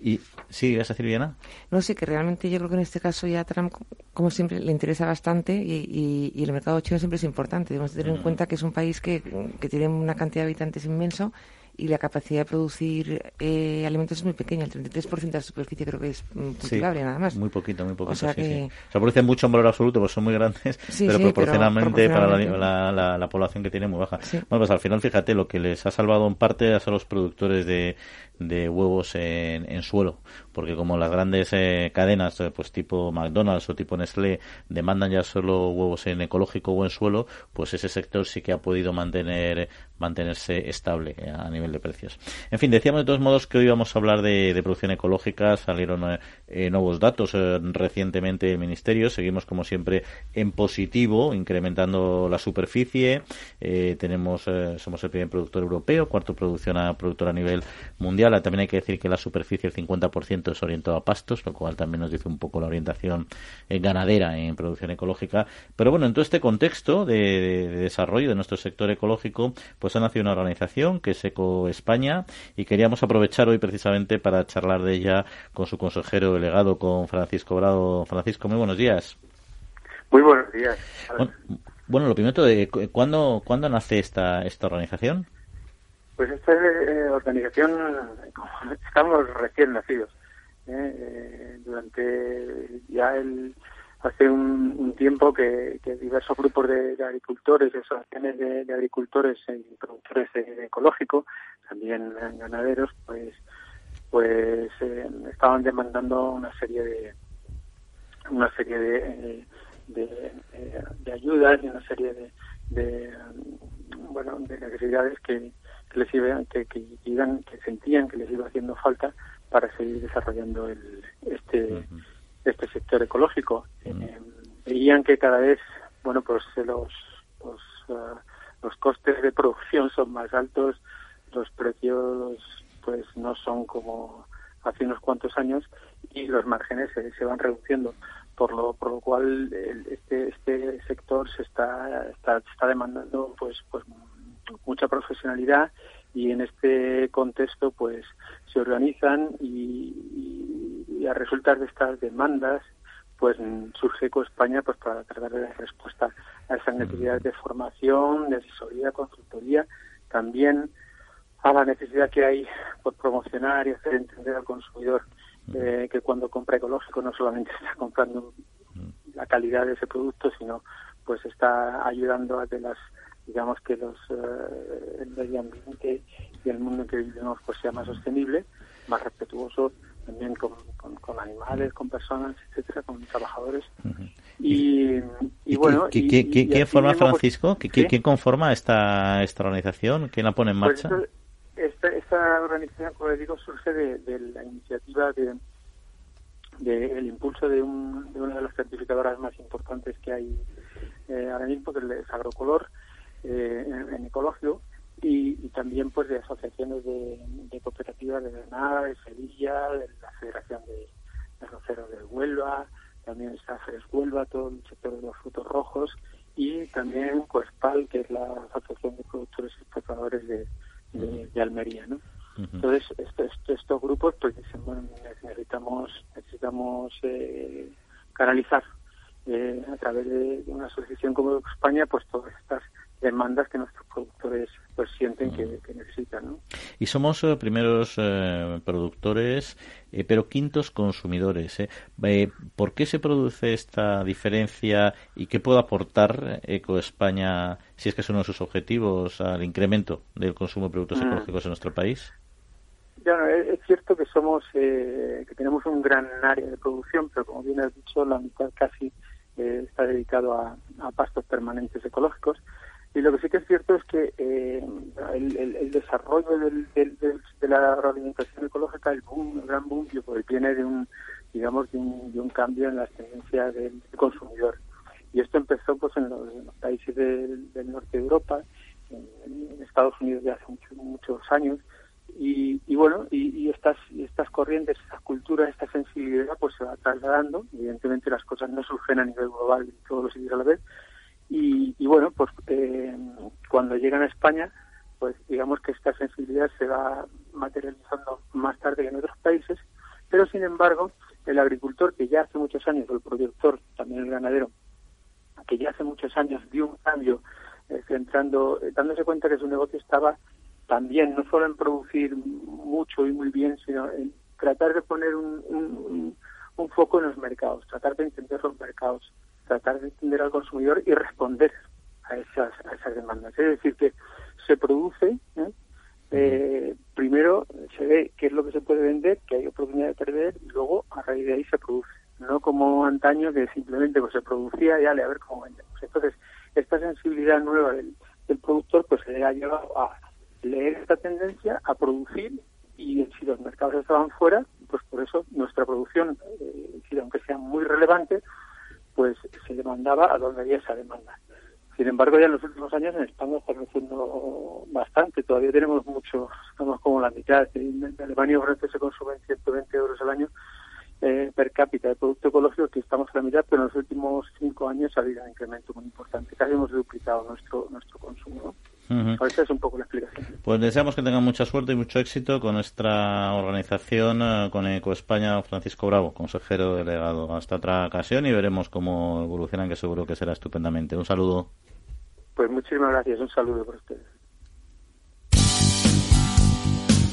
Y sí, ¿vas a decir, Viana? No sé, que realmente yo creo que en este caso ya Trump, como siempre, le interesa bastante y, el mercado chino siempre es importante. Debemos tener en cuenta que es un país que, que tiene una cantidad de habitantes inmenso y la capacidad de producir eh, alimentos es muy pequeña, el 33% de la superficie creo que es cultivable nada más. Muy poquito, muy poquito. O sea, que... se produce mucho en valor absoluto, pues son muy grandes, pero, proporcionalmente para la, la, población que tiene muy baja. Bueno, pues al final, fíjate, lo que les ha salvado en parte a los productores de, de huevos en, en suelo, porque como las grandes eh, cadenas, eh, pues tipo McDonald's o tipo Nestlé, demandan ya solo huevos en ecológico o en suelo, pues ese sector sí que ha podido mantener mantenerse estable eh, a nivel de precios. En fin, decíamos de todos modos que hoy vamos a hablar de, producción ecológica, salieron nuevos datos recientemente del Ministerio, seguimos como siempre en positivo, incrementando la superficie, tenemos, somos el primer productor europeo, cuarto producción a, productor a nivel mundial, también hay que decir que la superficie, el 50% es orientado a pastos, lo cual también nos dice un poco la orientación eh, ganadera en producción ecológica. Pero bueno, en todo este contexto de, desarrollo de nuestro sector ecológico, pues ha nacido una organización que es Eco España y queríamos aprovechar hoy precisamente para charlar de ella con su consejero delegado, con Francisco Brado. Francisco, muy buenos días. Muy buenos días. Bueno, lo primero, de, ¿cuándo, ¿cuándo nace esta, esta organización? Pues esta eh, organización, (laughs) estamos recién nacidos. ¿eh? Eh, durante ya el hace un, tiempo que, diversos grupos de, agricultores y asociaciones de, agricultores y productores ecológicos, también ganaderos, pues pues eh, estaban demandando una serie de una serie de, de, de ayudas y una serie de, de bueno de necesidades que, les iban que, que, que sentían que les iba haciendo falta para seguir desarrollando el, este este sector ecológico. Eh, veían que cada vez bueno pues los los, uh, los costes de producción son más altos los precios pues no son como hace unos cuantos años y los márgenes se, se van reduciendo. Por lo por lo cual este este sector se está, está está demandando pues pues mucha profesionalidad y en este contexto pues se organizan y, y, a resultas de estas demandas pues surge España pues para tratar de dar respuesta a esas necesidades de formación, de asesoría, consultoría, también a la necesidad que hay por promocionar y hacer entender al consumidor eh, que cuando compra ecológico no solamente (laughs) está comprando la calidad de ese producto, sino pues está ayudando a que las digamos que los eh, el medio ambiente y el mundo en que vivimos pues sea más sostenible, más respetuoso también con, con, animales, con personas, etcétera, con trabajadores. y, y, bueno. ¿Quién forma, pues, Francisco? ¿Quién conforma esta, esta organización? ¿Quién la pone en pues marcha? esta, esta organización, como les digo, surge de, la iniciativa de, de, el impulso de, un, de, una de las certificadoras más importantes que hay eh, ahora mismo, que es Agrocolor, eh, en, en ecológico, y, también pues de asociaciones de, cooperativas de Granada, de Sevilla, de la Federación de, Roceros de Huelva, también está Fres Huelva, todo el sector de los frutos rojos, y también Coespal, que es la Asociación de Productores y Exportadores de, de, Almería, ¿no? Entonces, estos grupos pues dicen, bueno, necesitamos, necesitamos eh, canalizar eh, a través de una asociación como España, pues todas estas demandas que nuestros productores pues sienten que, necesitan. ¿no? Y somos eh, primeros eh, productores, eh, pero quintos consumidores. ¿Por qué se produce esta diferencia y qué puede aportar Eco España, si es que es uno de sus objetivos, al incremento del consumo de productos mm. ecológicos en nuestro país? es, cierto que somos que tenemos un gran área de producción, pero como bien has dicho, la mitad casi está dedicado a pastos permanentes ecológicos y lo que sí que es cierto es que eh, el, desarrollo de la agroalimentación ecológica, el boom, el gran boom, pues viene de un, digamos, de un, cambio en las tendencias del consumidor. Y esto empezó pues en los, países del, norte de Europa, en, Estados Unidos de hace muchos años, y, bueno, y, estas, estas corrientes, esta cultura, esta sensibilidad, pues se va trasladando. Evidentemente las cosas no surgen a nivel global en todos los sitios a la vez, y, bueno, pues eh, cuando llegan a España, pues digamos que esta sensibilidad se va materializando más tarde que en otros países, pero sin embargo, el agricultor que ya hace muchos años, o el productor, también el ganadero, que ya hace muchos años dio un cambio, eh, centrando, eh, dándose cuenta que su negocio estaba también no solo en producir mucho y muy bien, sino en tratar de poner un, un, un foco en los mercados, tratar de entender los mercados, tratar de entender al consumidor y responder a esas, a esas demandas. Es decir, que se produce, ¿eh? Eh, primero se ve qué es lo que se puede vender, que hay oportunidad de perder, y luego a raíz de ahí se produce. No como antaño que simplemente pues, se producía y ale, a ver cómo vendemos. Entonces, esta sensibilidad nueva del, productor pues se le ha llevado a leer esta tendencia, a producir y si los mercados estaban fuera, pues por eso nuestra producción, eh, aunque sea muy relevante, pues se demandaba a donde había esa demanda. Sin embargo, ya en los últimos años en España está creciendo bastante. Todavía tenemos mucho, estamos como la mitad. En Alemania y se consumen 120 euros al año eh, per cápita de producto ecológico, que estamos a la mitad, pero en los últimos cinco años ha habido un incremento muy importante. Casi hemos duplicado nuestro nuestro consumo. Esa es un poco la explicación. Pues deseamos que tengan mucha suerte y mucho éxito con nuestra organización, eh, con Eco España, Francisco Bravo, consejero delegado. Hasta otra ocasión y veremos cómo evolucionan, que seguro que será estupendamente. Un saludo. Pues muchísimas gracias. Un saludo para ustedes.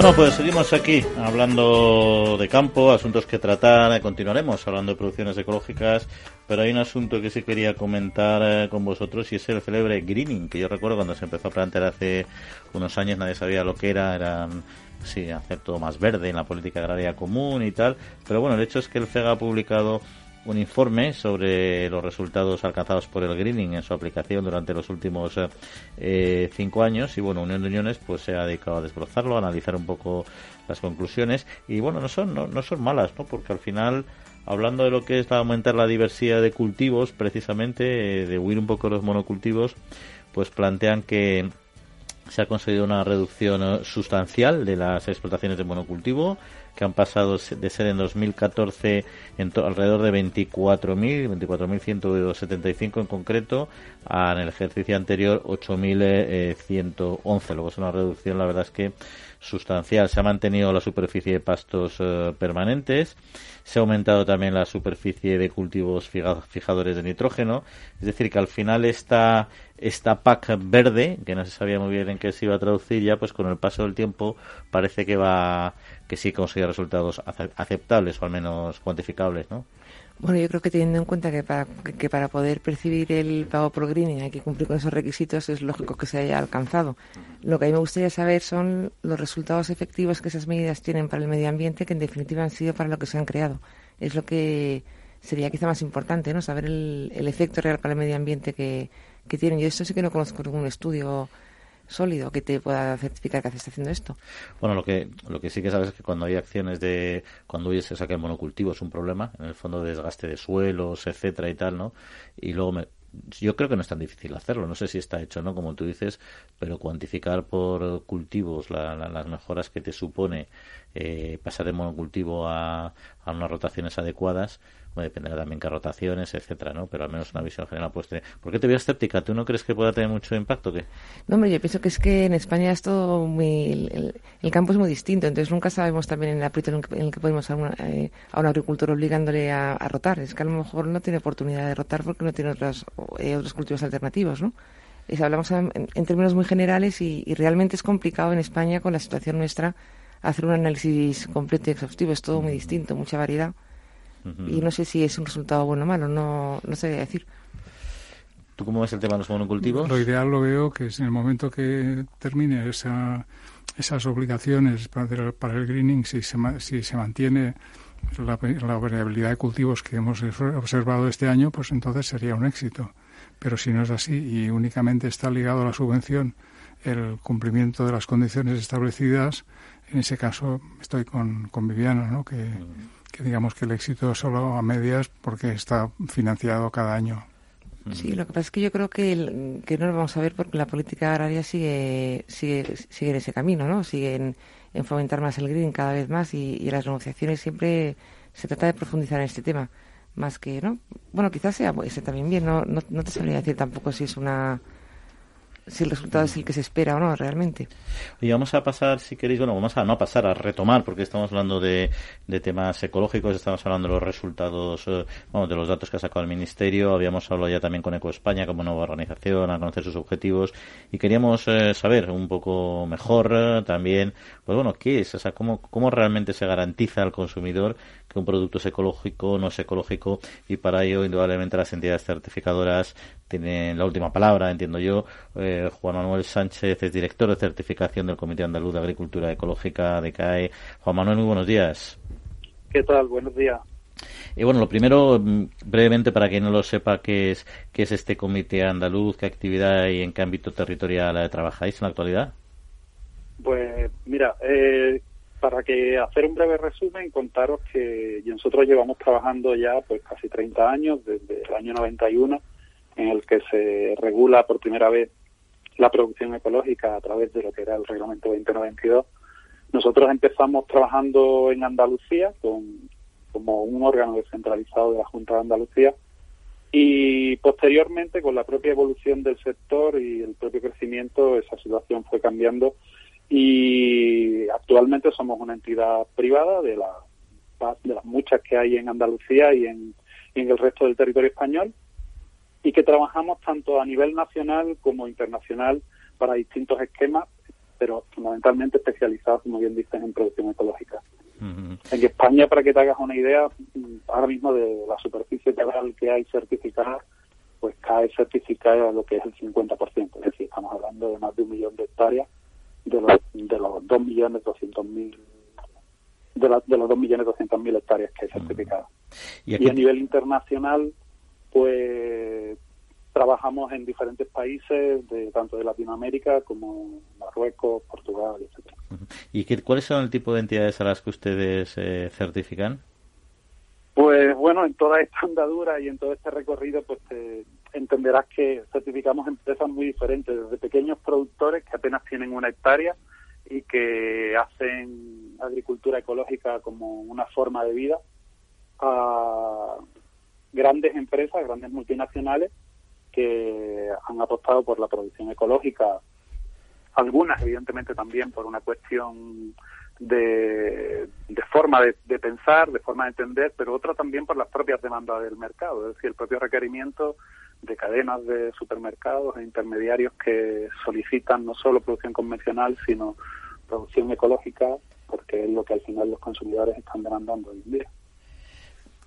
Bueno, pues seguimos aquí hablando de campo, asuntos que tratar, continuaremos hablando de producciones ecológicas, pero hay un asunto que sí quería comentar eh, con vosotros y es el célebre greening, que yo recuerdo cuando se empezó a plantear hace unos años nadie sabía lo que era, eran sí, hacer todo más verde en la política agraria común y tal, pero bueno, el hecho es que el FEGA ha publicado un informe sobre los resultados alcanzados por el greening en su aplicación durante los últimos eh, cinco años. Y bueno Unión de Uniones pues se ha dedicado a desbrozarlo a analizar un poco las conclusiones. Y bueno no son no, son malas no porque al final hablando de lo que es aumentar la diversidad de cultivos precisamente eh, de huir un poco los monocultivos pues plantean que se ha conseguido una reducción eh, sustancial de las explotaciones de monocultivo que han pasado de ser en 2014 en alrededor de 24.000, 24.175 en concreto, a, en el ejercicio anterior 8.111. Luego es una reducción, la verdad es que sustancial. Se ha mantenido la superficie de pastos eh, permanentes, se ha aumentado también la superficie de cultivos fijadores de nitrógeno, es decir, que al final esta, esta PAC verde, que no se sabía muy bien en qué se iba a traducir ya, pues con el paso del tiempo parece que va que sí consigue resultados aceptables o al menos cuantificables, ¿no? Bueno, yo creo que teniendo en cuenta que para, que para poder percibir el pago por greening hay que cumplir con esos requisitos, es lógico que se haya alcanzado. Lo que a mí me gustaría saber son los resultados efectivos que esas medidas tienen para el medio ambiente, que en definitiva han sido para lo que se han creado. Es lo que sería quizá más importante, ¿no? Saber el, el efecto real para el medio ambiente que, que tienen. Yo esto sí que no conozco ningún estudio sólido que te pueda certificar que haces haciendo esto. Bueno, lo que lo que sí que sabes es que cuando hay acciones de cuando hoy se saca el monocultivo es un problema, en el fondo de desgaste de suelos, etcétera y tal, ¿no? Y luego me, yo creo que no es tan difícil hacerlo. No sé si está hecho, ¿no? Como tú dices, pero cuantificar por cultivos las mejoras que te supone eh, pasar de monocultivo a, a unas rotaciones adecuadas, dependerá también qué rotaciones, etcétera, ¿no? Pero al menos una visión general pues tener. ¿Por qué te veo escéptica? ¿Tú no crees que pueda tener mucho impacto? ¿qué? No, hombre, yo pienso que es que en España es todo muy. El, campo es muy distinto, entonces nunca sabemos también en el aprieto en el que podemos a, eh, a un agricultor obligándole a, rotar. Es que a lo mejor no tiene oportunidad de rotar porque no tiene otras, eh, otros cultivos alternativos, ¿no? Es, hablamos en, términos muy generales y realmente es complicado en España con la situación nuestra hacer un análisis completo y exhaustivo. Es todo muy distinto, mucha variedad y no sé si es un resultado bueno o malo, no, no sé decir. ¿Tú cómo ves el tema de los monocultivos? Lo ideal lo veo que es en el momento que termine esa, esas obligaciones para, para el greening, si se, si se mantiene la, variabilidad de cultivos que hemos observado este año, pues entonces sería un éxito. Pero si no es así y únicamente está ligado a la subvención el cumplimiento de las condiciones establecidas, en ese caso estoy con, con Viviana, ¿no? que, que digamos que el éxito solo a medias porque está financiado cada año. Sí, lo que pasa es que yo creo que, que no lo vamos a ver porque la política agraria sigue, sigue, sigue en ese camino, ¿no? Sigue en, fomentar más el green cada vez más y, y las negociaciones siempre se trata de profundizar en este tema más que, ¿no? Bueno, quizás sea ese también bien, no, no, no te sabría decir tampoco si es una si el resultado es el que se espera o no realmente. Y vamos a pasar, si queréis, bueno, vamos a no a pasar, a retomar, porque estamos hablando de, de temas ecológicos, estamos hablando de los resultados, eh, de los datos que ha sacado el Ministerio, habíamos hablado ya también con Eco España como nueva organización, a conocer sus objetivos, y queríamos eh, saber un poco mejor eh, también, pues bueno, qué es, o sea, cómo, cómo realmente se garantiza al consumidor que un producto es ecológico, o no es ecológico, y para ello, indudablemente, las entidades certificadoras tienen la última palabra, entiendo yo. Eh, Juan Manuel Sánchez es director de certificación del Comité Andaluz de Agricultura Ecológica de CAE. Juan Manuel, muy buenos días. ¿Qué tal? Buenos días. Y bueno, lo primero, mm, brevemente, para quien no lo sepa, ¿qué es, qué es este Comité Andaluz? ¿Qué actividad y en qué ámbito territorial trabajáis en la actualidad? Pues mira, eh, para que hacer un breve resumen, contaros que nosotros llevamos trabajando ya pues casi 30 años, desde el año 91, en el que se regula por primera vez la producción ecológica a través de lo que era el reglamento 2092. Nosotros empezamos trabajando en Andalucía con, como un órgano descentralizado de la Junta de Andalucía y posteriormente con la propia evolución del sector y el propio crecimiento esa situación fue cambiando y actualmente somos una entidad privada de, la, de las muchas que hay en Andalucía y en, el resto del territorio español y que trabajamos tanto a nivel nacional como internacional para distintos esquemas, pero fundamentalmente especializados, como bien dices, en producción ecológica. En España, para que te hagas una idea, ahora mismo de la superficie total que hay certificada, pues cae certificada lo que es el 50%, es decir, estamos hablando de más de un millón de hectáreas de los, de los 2 millones mil de, la, de los 2 millones mil hectáreas que hay certificadas. ¿Y, a nivel internacional, pues trabajamos en diferentes países, de tanto de Latinoamérica como Marruecos, Portugal, etcétera. ¿Y qué, cuáles son el tipo de entidades a las que ustedes eh, certifican? Pues bueno, en toda esta andadura y en todo este recorrido, pues entenderás que certificamos empresas muy diferentes, desde pequeños productores que apenas tienen una hectárea y que hacen agricultura ecológica como una forma de vida, a grandes empresas, grandes multinacionales que han apostado por la producción ecológica, algunas evidentemente también por una cuestión de, forma de, pensar, de forma de entender, pero otra también por las propias demandas del mercado, es decir, el propio requerimiento de cadenas de supermercados e intermediarios que solicitan no solo producción convencional, sino producción ecológica, porque es lo que al final los consumidores están demandando hoy en día.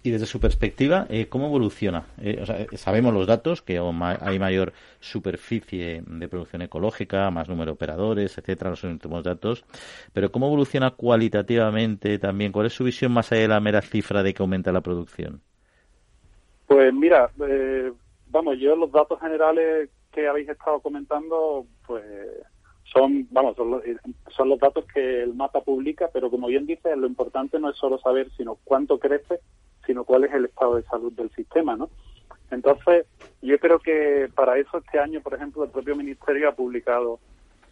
Y desde su perspectiva, eh, ¿cómo evoluciona? Eh, sabemos los datos, que hay mayor superficie de producción ecológica, más número de operadores, etcétera, los últimos datos, pero ¿cómo evoluciona cualitativamente también? ¿Cuál es su visión más allá de la mera cifra de que aumenta la producción? Pues mira, eh, vamos, yo los datos generales que habéis estado comentando, pues son, vamos, son los, son los datos que el mapa publica, pero como bien dice, lo importante no es solo saber, sino cuánto crece sino cuál es el estado de salud del sistema, ¿no? Entonces, yo creo que para eso este año, por ejemplo, el propio Ministerio ha publicado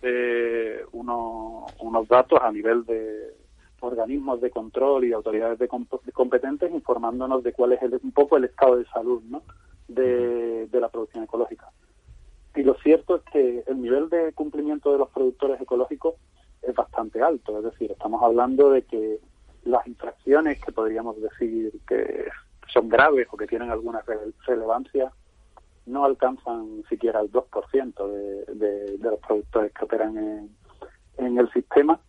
eh, unos, datos a nivel de organismos de control y autoridades de, competentes informándonos de cuál es un poco el estado de salud ¿no? De, la producción ecológica. Y lo cierto es que el nivel de cumplimiento de los productores ecológicos es bastante alto, es decir, estamos hablando de que las infracciones que podríamos decir que son graves o que tienen alguna relevancia no alcanzan siquiera el 2% de, de, de, los productores que operan en, en el sistema.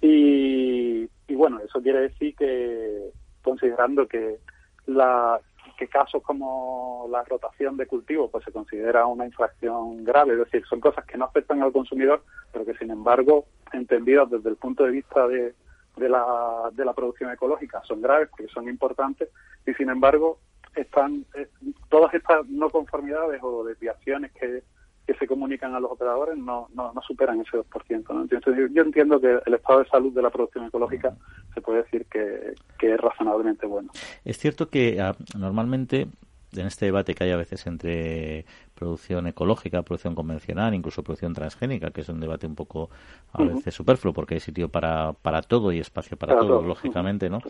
Y, y, bueno, eso quiere decir que, considerando que, la, que casos como la rotación de cultivos pues se considera una infracción grave, es decir, son cosas que no afectan al consumidor, pero que sin embargo, entendidas desde el punto de vista de, de la, de la producción ecológica son graves porque son importantes y sin embargo están eh, todas estas no conformidades o desviaciones que, que se comunican a los operadores no, no, no superan ese 2%. ¿no? Entonces, yo, entiendo que el estado de salud de la producción ecológica se puede decir que, que es razonablemente bueno. Es cierto que ah, normalmente en este debate que hay a veces entre producción ecológica, producción convencional, incluso producción transgénica, que es un debate un poco a veces superfluo porque hay sitio para, para todo y espacio para, todo, lógicamente, ¿no?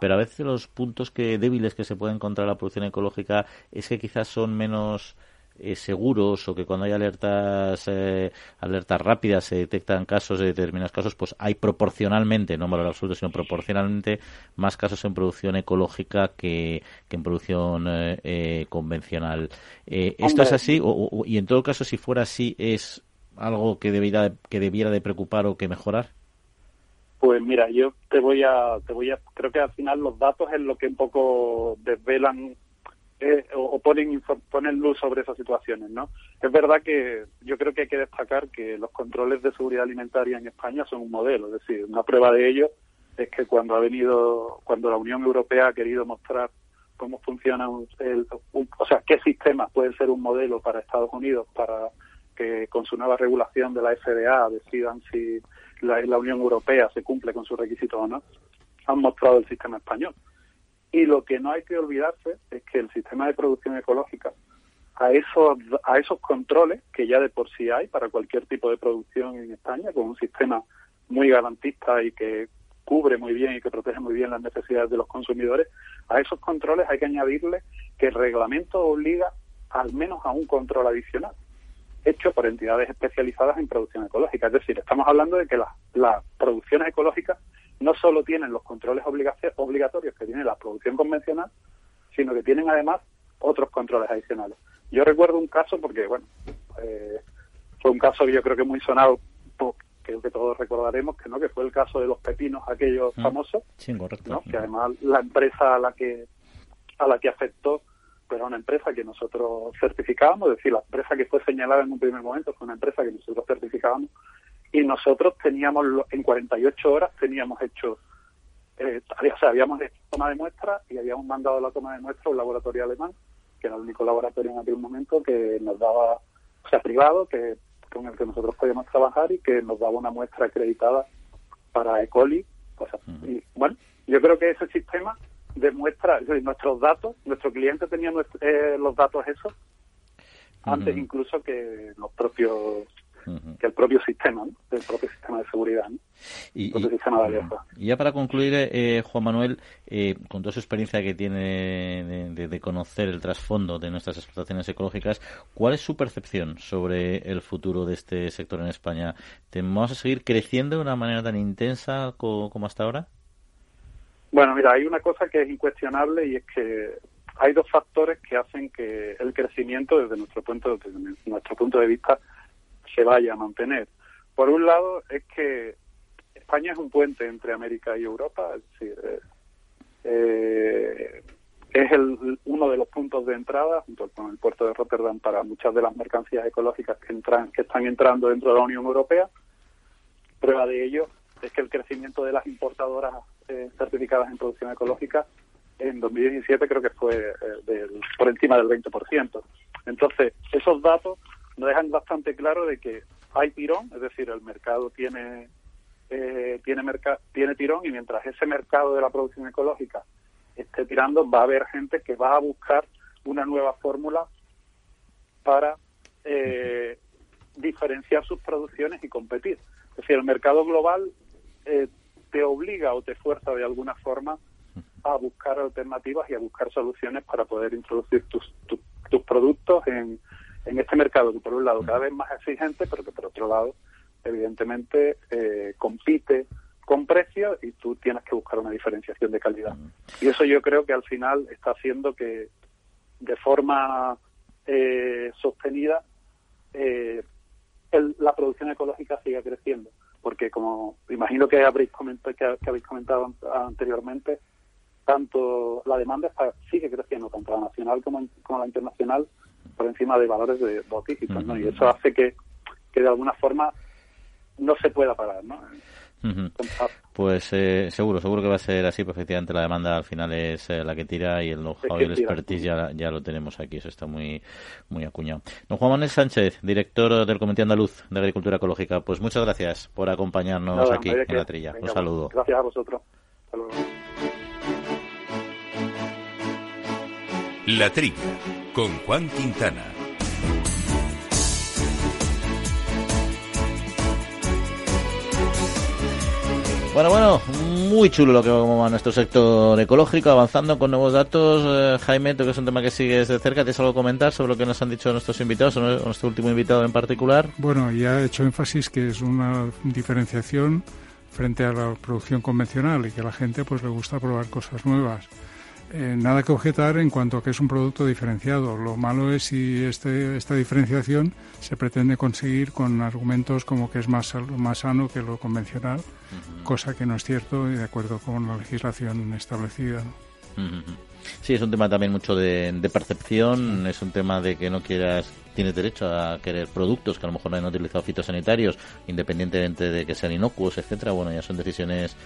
Pero a veces los puntos que débiles que se puede encontrar en la producción ecológica es que quizás son menos eh, seguros o que cuando hay alertas eh, alertas rápidas se detectan casos de determinados casos, pues hay proporcionalmente, no en valor absoluto, sino proporcionalmente más casos en producción ecológica que, en producción convencional. ¿Esto es así? y en todo caso, si fuera así, ¿es algo que debiera, que debiera de preocupar o que mejorar? Pues mira, yo te voy a, te voy a, creo que al final los datos es lo que un poco desvelan eh, o, ponen, ponen luz sobre esas situaciones, ¿no? Es verdad que yo creo que hay que destacar que los controles de seguridad alimentaria en España son un modelo, es decir, una prueba de ello es que cuando ha venido, cuando la Unión Europea ha querido mostrar cómo funciona el, o sea, qué sistemas pueden ser un modelo para Estados Unidos para que con su nueva regulación de la FDA decidan si la, la Unión Europea se cumple con sus requisitos o no, han mostrado el sistema español. Y lo que no hay que olvidarse es que el sistema de producción ecológica, a esos, a esos controles que ya de por sí hay para cualquier tipo de producción en España, con un sistema muy garantista y que cubre muy bien y que protege muy bien las necesidades de los consumidores, a esos controles hay que añadirle que el reglamento obliga al menos a un control adicional hecho por entidades especializadas en producción ecológica. Es decir, estamos hablando de que las producciones ecológicas no solo tienen los controles obligatorios que tiene la producción convencional, sino que tienen además otros controles adicionales. Yo recuerdo un caso, porque bueno, eh, fue un caso que yo creo que muy sonado, creo que todos recordaremos, que no que fue el caso de los pepinos, aquellos mm. famosos, sí, correcto. que además la empresa a la que a la que afectó era una empresa que nosotros certificábamos, es decir, la empresa que fue señalada en un primer momento fue una empresa que nosotros certificábamos y nosotros teníamos, en 48 horas teníamos hecho, eh, o sea, habíamos hecho toma de muestra y habíamos mandado la toma de muestra a un laboratorio alemán, que era el único laboratorio en aquel momento que nos daba, o sea, privado, que con el que nosotros podíamos trabajar y que nos daba una muestra acreditada para E. coli. y bueno, yo creo que ese sistema demuestra, nuestros datos, nuestro cliente tenía eh, los datos esos antes incluso que los propios que el propio sistema, el propio sistema de seguridad, y, ya para concluir, eh, Juan Manuel, eh, con toda su experiencia que tiene de, conocer el trasfondo de nuestras explotaciones ecológicas, ¿cuál es su percepción sobre el futuro de este sector en España? ¿Vamos a seguir creciendo de una manera tan intensa como hasta ahora? Bueno, mira, hay una cosa que es incuestionable y es que hay dos factores que hacen que el crecimiento desde nuestro punto, desde nuestro punto de vista se vaya a mantener. Por un lado es que España es un puente entre América y Europa, es decir, eh, eh, es el, uno de los puntos de entrada junto con el puerto de Rotterdam para muchas de las mercancías ecológicas que entran que están entrando dentro de la Unión Europea. Prueba de ello es que el crecimiento de las importadoras eh, certificadas en producción ecológica en 2017 creo que fue eh, por encima del 20%. Entonces, esos datos nos dejan bastante claro de que hay tirón, es decir, el mercado tiene eh, tiene tiene tirón y mientras ese mercado de la producción ecológica esté tirando, va a haber gente que va a buscar una nueva fórmula para diferenciar sus producciones y competir. Es decir, el mercado global eh, te obliga o te fuerza de alguna forma a buscar alternativas y a buscar soluciones para poder introducir tus, tus productos en, en este mercado que por un lado cada vez más exigente, pero que por otro lado evidentemente eh, compite con precios y tú tienes que buscar una diferenciación de calidad. Y eso yo creo que al final está haciendo que de forma eh, sostenida la producción ecológica siga creciendo. Porque como imagino que habréis comentado, que, habéis comentado anteriormente, tanto la demanda sigue creciendo, tanto la nacional como, la internacional, por encima de valores de dos dígitos, ¿no? Y eso hace que, que de alguna forma no se pueda parar, ¿no? Pues eh, seguro, seguro que va a ser así, pues efectivamente la demanda al final es eh, la que tira y el know-how y el expertise ya, ya, lo tenemos aquí, eso está muy muy acuñado. Don Juan Manuel Sánchez, director del Comité Andaluz de Agricultura Ecológica, pues muchas gracias por acompañarnos aquí en la trilla. Un saludo. Gracias a vosotros. La trilla con Juan Quintana. Bueno, bueno, muy chulo lo que va a nuestro sector ecológico, avanzando con nuevos datos. Eh, Jaime, tú que es un tema que sigues de cerca, ¿tienes algo que comentar sobre lo que nos han dicho nuestros invitados o nuestro último invitado en particular? Bueno, ya he hecho énfasis que es una diferenciación frente a la producción convencional y que a la gente pues le gusta probar cosas nuevas. Eh, nada que objetar en cuanto a que es un producto diferenciado. Lo malo es si este, esta diferenciación se pretende conseguir con argumentos como que es más, más sano que lo convencional, cosa que no es cierto y de acuerdo con la legislación establecida. Sí, es un tema también mucho de, percepción, es un tema de que no quieras, tienes derecho a querer productos que a lo mejor no han utilizado fitosanitarios, independientemente de que sean inocuos, etcétera. Bueno, ya son decisiones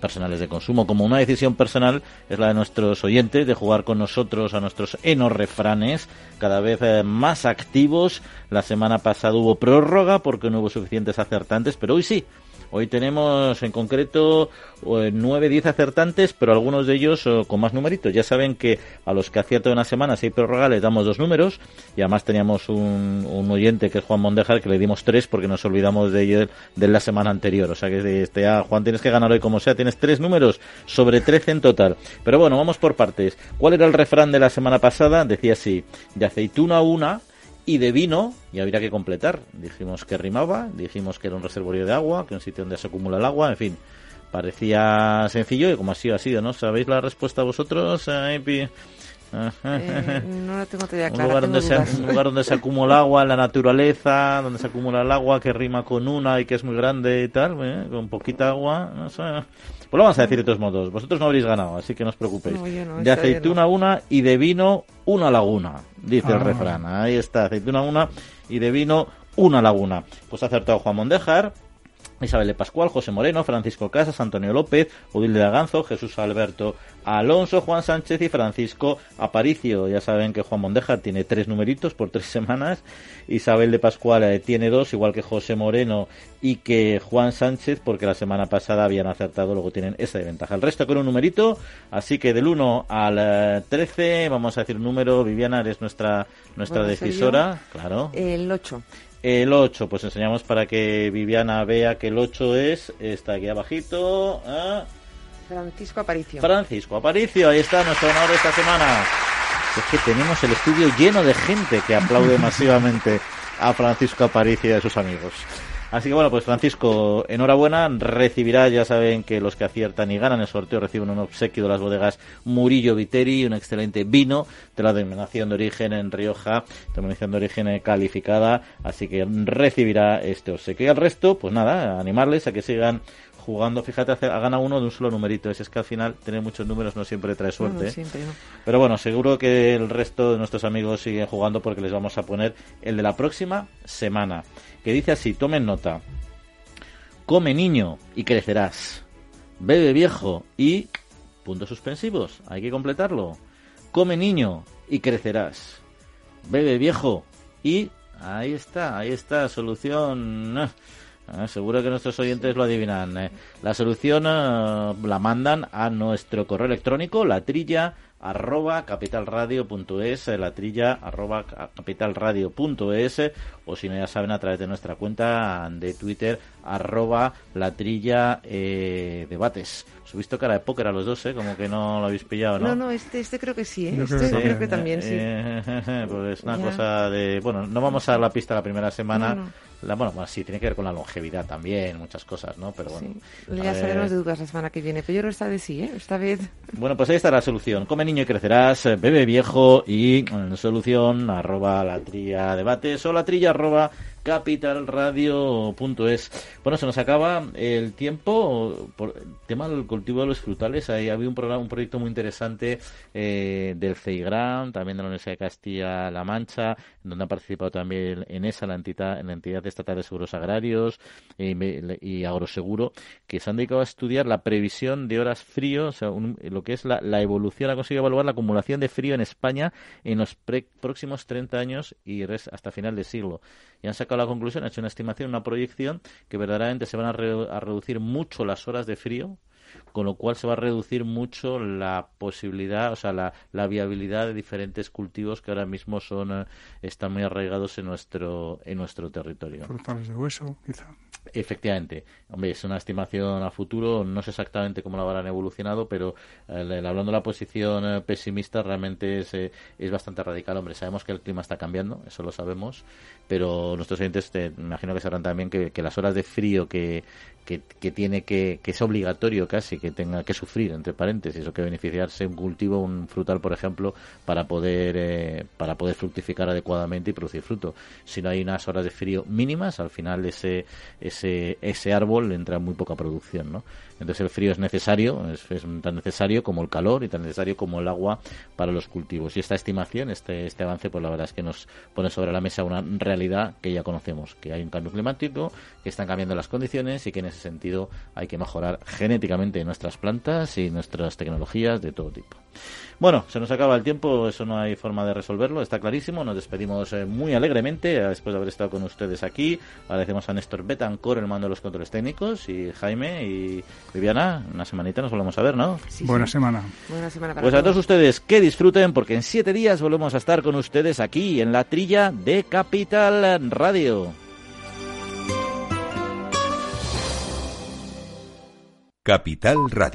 personales de consumo. Como una decisión personal es la de nuestros oyentes de jugar con nosotros a nuestros enorrefranes, cada vez eh, más activos. La semana pasada hubo prórroga porque no hubo suficientes acertantes, pero hoy sí Hoy tenemos en concreto eh, nueve, diez acertantes, pero algunos de ellos con más numeritos. Ya saben que a los que aciertan una semana, si hay prórroga, les damos dos números. Y además teníamos un, oyente que es Juan Mondejar, que le dimos tres porque nos olvidamos de ello de la semana anterior. O sea que este, ah, Juan, tienes que ganar hoy como sea. Tienes tres números sobre trece en total. Pero bueno, vamos por partes. ¿Cuál era el refrán de la semana pasada? Decía así, de aceituna una y de vino, y habría que completar. Dijimos que rimaba, dijimos que era un reservorio de agua, que un sitio donde se acumula el agua, en fin. Parecía sencillo y como ha sido, ha sido, ¿no? ¿Sabéis la respuesta vosotros? Eh, no la tengo todavía clara. Un lugar, donde se, un lugar donde se acumula agua en la naturaleza, donde se acumula el agua que rima con una y que es muy grande y tal, ¿eh? con poquita agua, no sé. Pues lo vamos a decir de todos modos. Vosotros no habréis ganado, así que no os preocupéis. de aceituna una y de vino una laguna, dice el ah. refrán. Ahí está, aceituna una y de vino una laguna. Pues ha acertado Juan Mondejar, Isabel de Pascual, José Moreno, Francisco Casas, Antonio López, Odil de Aganzo, Jesús Alberto Alonso, Juan Sánchez y Francisco Aparicio. Ya saben que Juan Mondeja tiene tres numeritos por tres (laughs) semanas. Isabel de Pascual eh, tiene dos, igual que José Moreno y que Juan Sánchez, porque la semana pasada habían acertado, luego tienen esa de ventaja. El resto con un numerito, así que del 1 al 13, eh, vamos a decir número, Viviana, eres nuestra, nuestra decisora. Claro. El 8. El 8, pues enseñamos para que Viviana vea que el 8 es, está aquí abajito. ¿eh? Francisco Aparicio. Francisco Aparicio, ahí está nuestro honor esta semana. Es que tenemos el estudio lleno de gente que aplaude (laughs) masivamente a Francisco Aparicio y a sus amigos. Así que bueno, pues Francisco, enhorabuena, recibirá, ya saben que los que aciertan y ganan el sorteo reciben un obsequio de las bodegas Murillo Viteri, un excelente vino de la denominación de origen en Rioja, denominación de origen calificada, así que recibirá este obsequio. Y al resto, pues nada, animarles a que sigan jugando, fíjate, ha ganado uno de un solo numerito. Es, que al final tener muchos números no siempre trae suerte. ¿eh? Pero bueno, seguro que el resto de nuestros amigos siguen jugando porque les vamos a poner el de la próxima semana. Que dice así, tomen nota. Come niño y crecerás. Bebe viejo y... Puntos suspensivos, hay que completarlo. Come niño y crecerás. Bebe viejo y... Ahí está, ahí está, solución... Ah, seguro que nuestros oyentes lo adivinan. Eh. La solución eh, la mandan a nuestro correo electrónico, la trilla arroba capitalradio.es, eh, la trilla arroba capitalradio.es o si no ya saben a través de nuestra cuenta de Twitter arroba la trilla debates. Os he visto cara de póker a los dos, ¿eh? como que no lo habéis pillado, ¿no? No, no, este, este creo que sí, ¿eh? este creo que también sí. (laughs) (laughs) pues es una cosa de... Bueno, no vamos a dar la pista la primera semana. La, bueno, sí, tiene que ver con la longevidad también, muchas cosas, ¿no? Pero bueno. Ya sabemos de dudas la semana que viene, pero yo creo que esta vez sí, ¿eh? Esta vez. Bueno, pues ahí está la solución. Come niño y crecerás, bebe viejo y mm, solución arroba la trilla debates o la trilla arroba capitalradio.es. Bueno, se nos acaba el tiempo. Por el tema del cultivo de los frutales, ahí había un programa, un proyecto muy interesante eh, del CEIGRAM, también de la Universidad de Castilla-La Mancha, donde ha participado también en esa, la entidad, en la entidad estatal de seguros agrarios y, agroseguro, que se han dedicado a estudiar la previsión de horas frío, o sea, lo que es la, evolución, ha conseguido evaluar la acumulación de frío en España en los próximos 30 años y hasta final de siglo. Y han sacado la conclusión, han hecho una estimación, una proyección que verdaderamente se van a, reducir mucho las horas de frío con lo cual se va a reducir mucho la posibilidad, o sea, la, la viabilidad de diferentes cultivos que ahora mismo son eh, están muy arraigados en nuestro en nuestro territorio. Frutales de hueso, quizá. Efectivamente, hombre, es una estimación a futuro, no sé exactamente cómo lo habrán evolucionado, pero eh, hablando de la posición eh, pesimista realmente es, eh, es bastante radical. Hombre, sabemos que el clima está cambiando, eso lo sabemos, pero nuestros oyentes me imagino que sabrán también que, que las horas de frío que, que, tiene que, que es obligatorio casi que tenga que sufrir entre paréntesis o que beneficiarse un cultivo un frutal por ejemplo para poder eh, para poder fructificar adecuadamente y producir fruto si no hay unas horas de frío mínimas al final ese ese ese árbol entra en muy poca producción no entonces el frío es necesario, es, tan necesario como el calor y tan necesario como el agua para los cultivos. Y esta estimación, este, este avance, pues la verdad es que nos pone sobre la mesa una realidad que ya conocemos, que hay un cambio climático, que están cambiando las condiciones y que ese sentido hay que mejorar genéticamente nuestras plantas y nuestras tecnologías de todo tipo. Bueno, se nos acaba el tiempo, eso no hay forma de resolverlo, está clarísimo. Nos despedimos eh, muy alegremente eh, después de haber estado con ustedes aquí. Agradecemos a Néstor Betancor, el mando de los controles técnicos, y Jaime y Viviana. Una semanita nos volvemos a ver, ¿no? Buena semana. Buena semana para pues a todos ustedes que disfruten, porque en siete días volvemos a estar con ustedes aquí en la trilla de Capital Radio. Capital Radio.